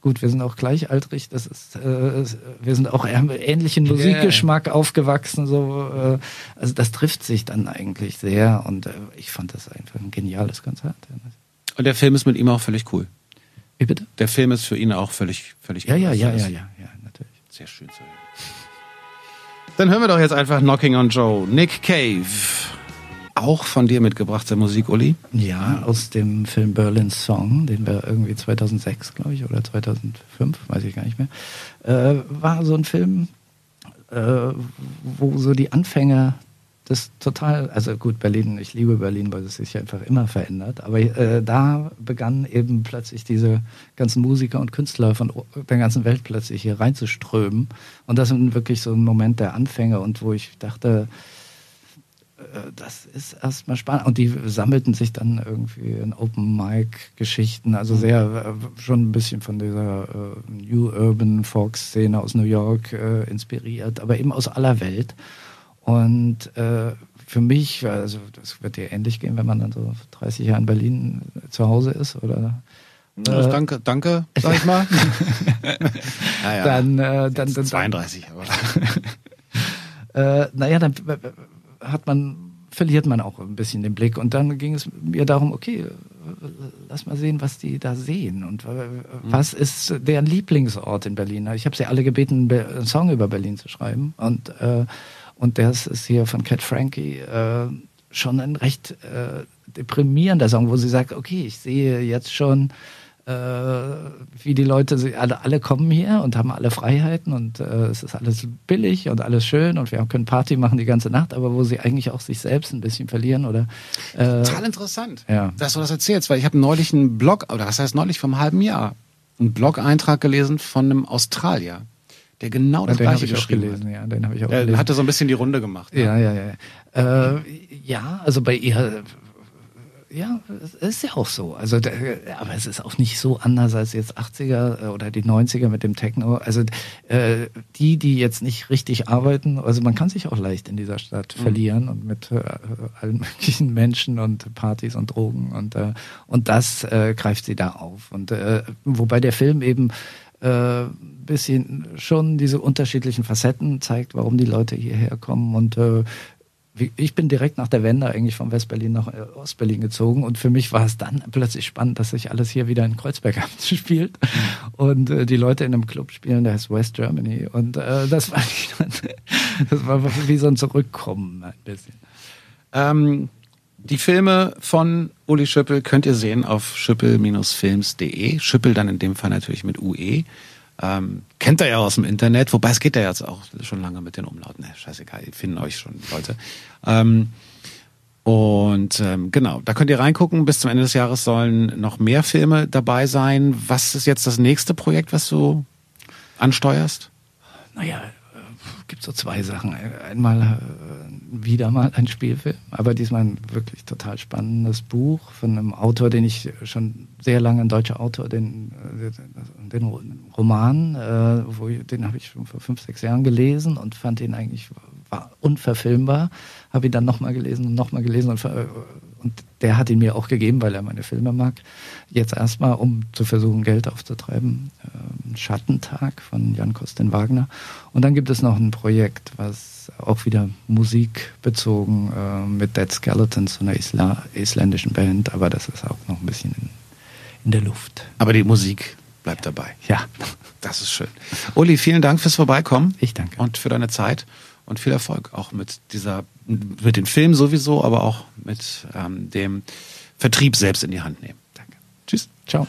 gut, wir sind auch gleichaltrig. Das ist, äh, wir sind auch ähnlichen Musikgeschmack yeah. aufgewachsen. So, äh, also das trifft sich dann eigentlich sehr. Und äh, ich fand das einfach ein geniales Konzert. Und der Film ist mit ihm auch völlig cool. Wie bitte? Der Film ist für ihn auch völlig, völlig Ja, ja, ja, ja, ja, ja, natürlich. Sehr schön zu hören. Dann hören wir doch jetzt einfach Knocking on Joe. Nick Cave. Auch von dir mitgebrachte Musik, Uli? Ja, aus dem Film Berlin Song, den wir irgendwie 2006, glaube ich, oder 2005, weiß ich gar nicht mehr, äh, war so ein Film, äh, wo so die Anfänge das total, also gut, Berlin, ich liebe Berlin, weil es sich einfach immer verändert. Aber äh, da begannen eben plötzlich diese ganzen Musiker und Künstler von der ganzen Welt plötzlich hier reinzuströmen. Und das ist wirklich so ein Moment der Anfänge und wo ich dachte, äh, das ist erstmal spannend. Und die sammelten sich dann irgendwie in Open Mic Geschichten, also mhm. sehr äh, schon ein bisschen von dieser äh, New Urban Folk Szene aus New York inspiriert, aber eben aus aller Welt. Und äh, für mich, also das wird dir ähnlich gehen, wenn man dann so 30 Jahre in Berlin zu Hause ist oder äh, danke, danke, sag ich mal. ja, ja. Dann, äh, dann, dann 32, aber. äh, naja, dann hat man verliert man auch ein bisschen den Blick. Und dann ging es mir darum, okay, lass mal sehen, was die da sehen und mhm. was ist deren Lieblingsort in Berlin. Ich habe sie alle gebeten, einen Song über Berlin zu schreiben. Und, äh, und das ist hier von Cat Frankie äh, schon ein recht äh, deprimierender Song, wo sie sagt, okay, ich sehe jetzt schon äh, wie die Leute, alle, alle kommen hier und haben alle Freiheiten und äh, es ist alles billig und alles schön und wir können Party machen die ganze Nacht, aber wo sie eigentlich auch sich selbst ein bisschen verlieren oder. Äh, Total interessant, ja. dass du das erzählst, weil ich habe neulich einen Blog, oder was heißt neulich vom halben Jahr, einen Blog-Eintrag gelesen von einem Australier der genau das ja, gleiche geschrieben gelesen, hat. Ja, den habe ich auch der gelesen. hatte so ein bisschen die Runde gemacht. Ja, ja, ja. Ja, äh, ja also bei ihr ja, es ist ja auch so. Also, aber es ist auch nicht so anders als jetzt 80er äh, oder die 90er mit dem Techno. Also äh, die, die jetzt nicht richtig arbeiten, also man kann sich auch leicht in dieser Stadt mhm. verlieren und mit äh, allen möglichen Menschen und Partys und Drogen und äh, und das äh, greift sie da auf. Und äh, wobei der Film eben äh, bisschen schon diese unterschiedlichen Facetten zeigt, warum die Leute hierher kommen. Und äh, ich bin direkt nach der Wende eigentlich von Westberlin nach äh, Ostberlin gezogen. Und für mich war es dann plötzlich spannend, dass sich alles hier wieder in Kreuzberg spielt und äh, die Leute in einem Club spielen, der heißt West Germany. Und äh, das war das war wie so ein Zurückkommen ein bisschen. Ähm, die Filme von Uli Schüppel könnt ihr sehen auf schüppel-films.de. Schüppel dann in dem Fall natürlich mit UE. Ähm, kennt er ja aus dem Internet, wobei es geht ja jetzt auch schon lange mit den Umlauten. Ne, scheißegal, finden euch schon, Leute. Ähm, und ähm, genau, da könnt ihr reingucken. Bis zum Ende des Jahres sollen noch mehr Filme dabei sein. Was ist jetzt das nächste Projekt, was du ansteuerst? Naja, gibt so zwei Sachen. Einmal äh, wieder mal ein Spielfilm, aber diesmal ein wirklich total spannendes Buch von einem Autor, den ich schon sehr lange, ein deutscher Autor, den, äh, den Roman, äh, wo, den habe ich schon vor fünf, sechs Jahren gelesen und fand ihn eigentlich unverfilmbar. Habe ihn dann nochmal gelesen und nochmal gelesen und, und der hat ihn mir auch gegeben, weil er meine Filme mag. Jetzt erstmal, um zu versuchen, Geld aufzutreiben. Ähm, Schattentag von Jan Kostin Wagner. Und dann gibt es noch ein Projekt, was auch wieder musikbezogen äh, mit Dead Skeletons, einer Isla isländischen Band, aber das ist auch noch ein bisschen in, in der Luft. Aber die Musik bleibt dabei. Ja. Das ist schön. Uli, vielen Dank fürs Vorbeikommen. Ich danke. Und für deine Zeit und viel Erfolg auch mit dieser, mit den Filmen sowieso, aber auch mit ähm, dem Vertrieb selbst in die Hand nehmen. Danke. Tschüss. Ciao.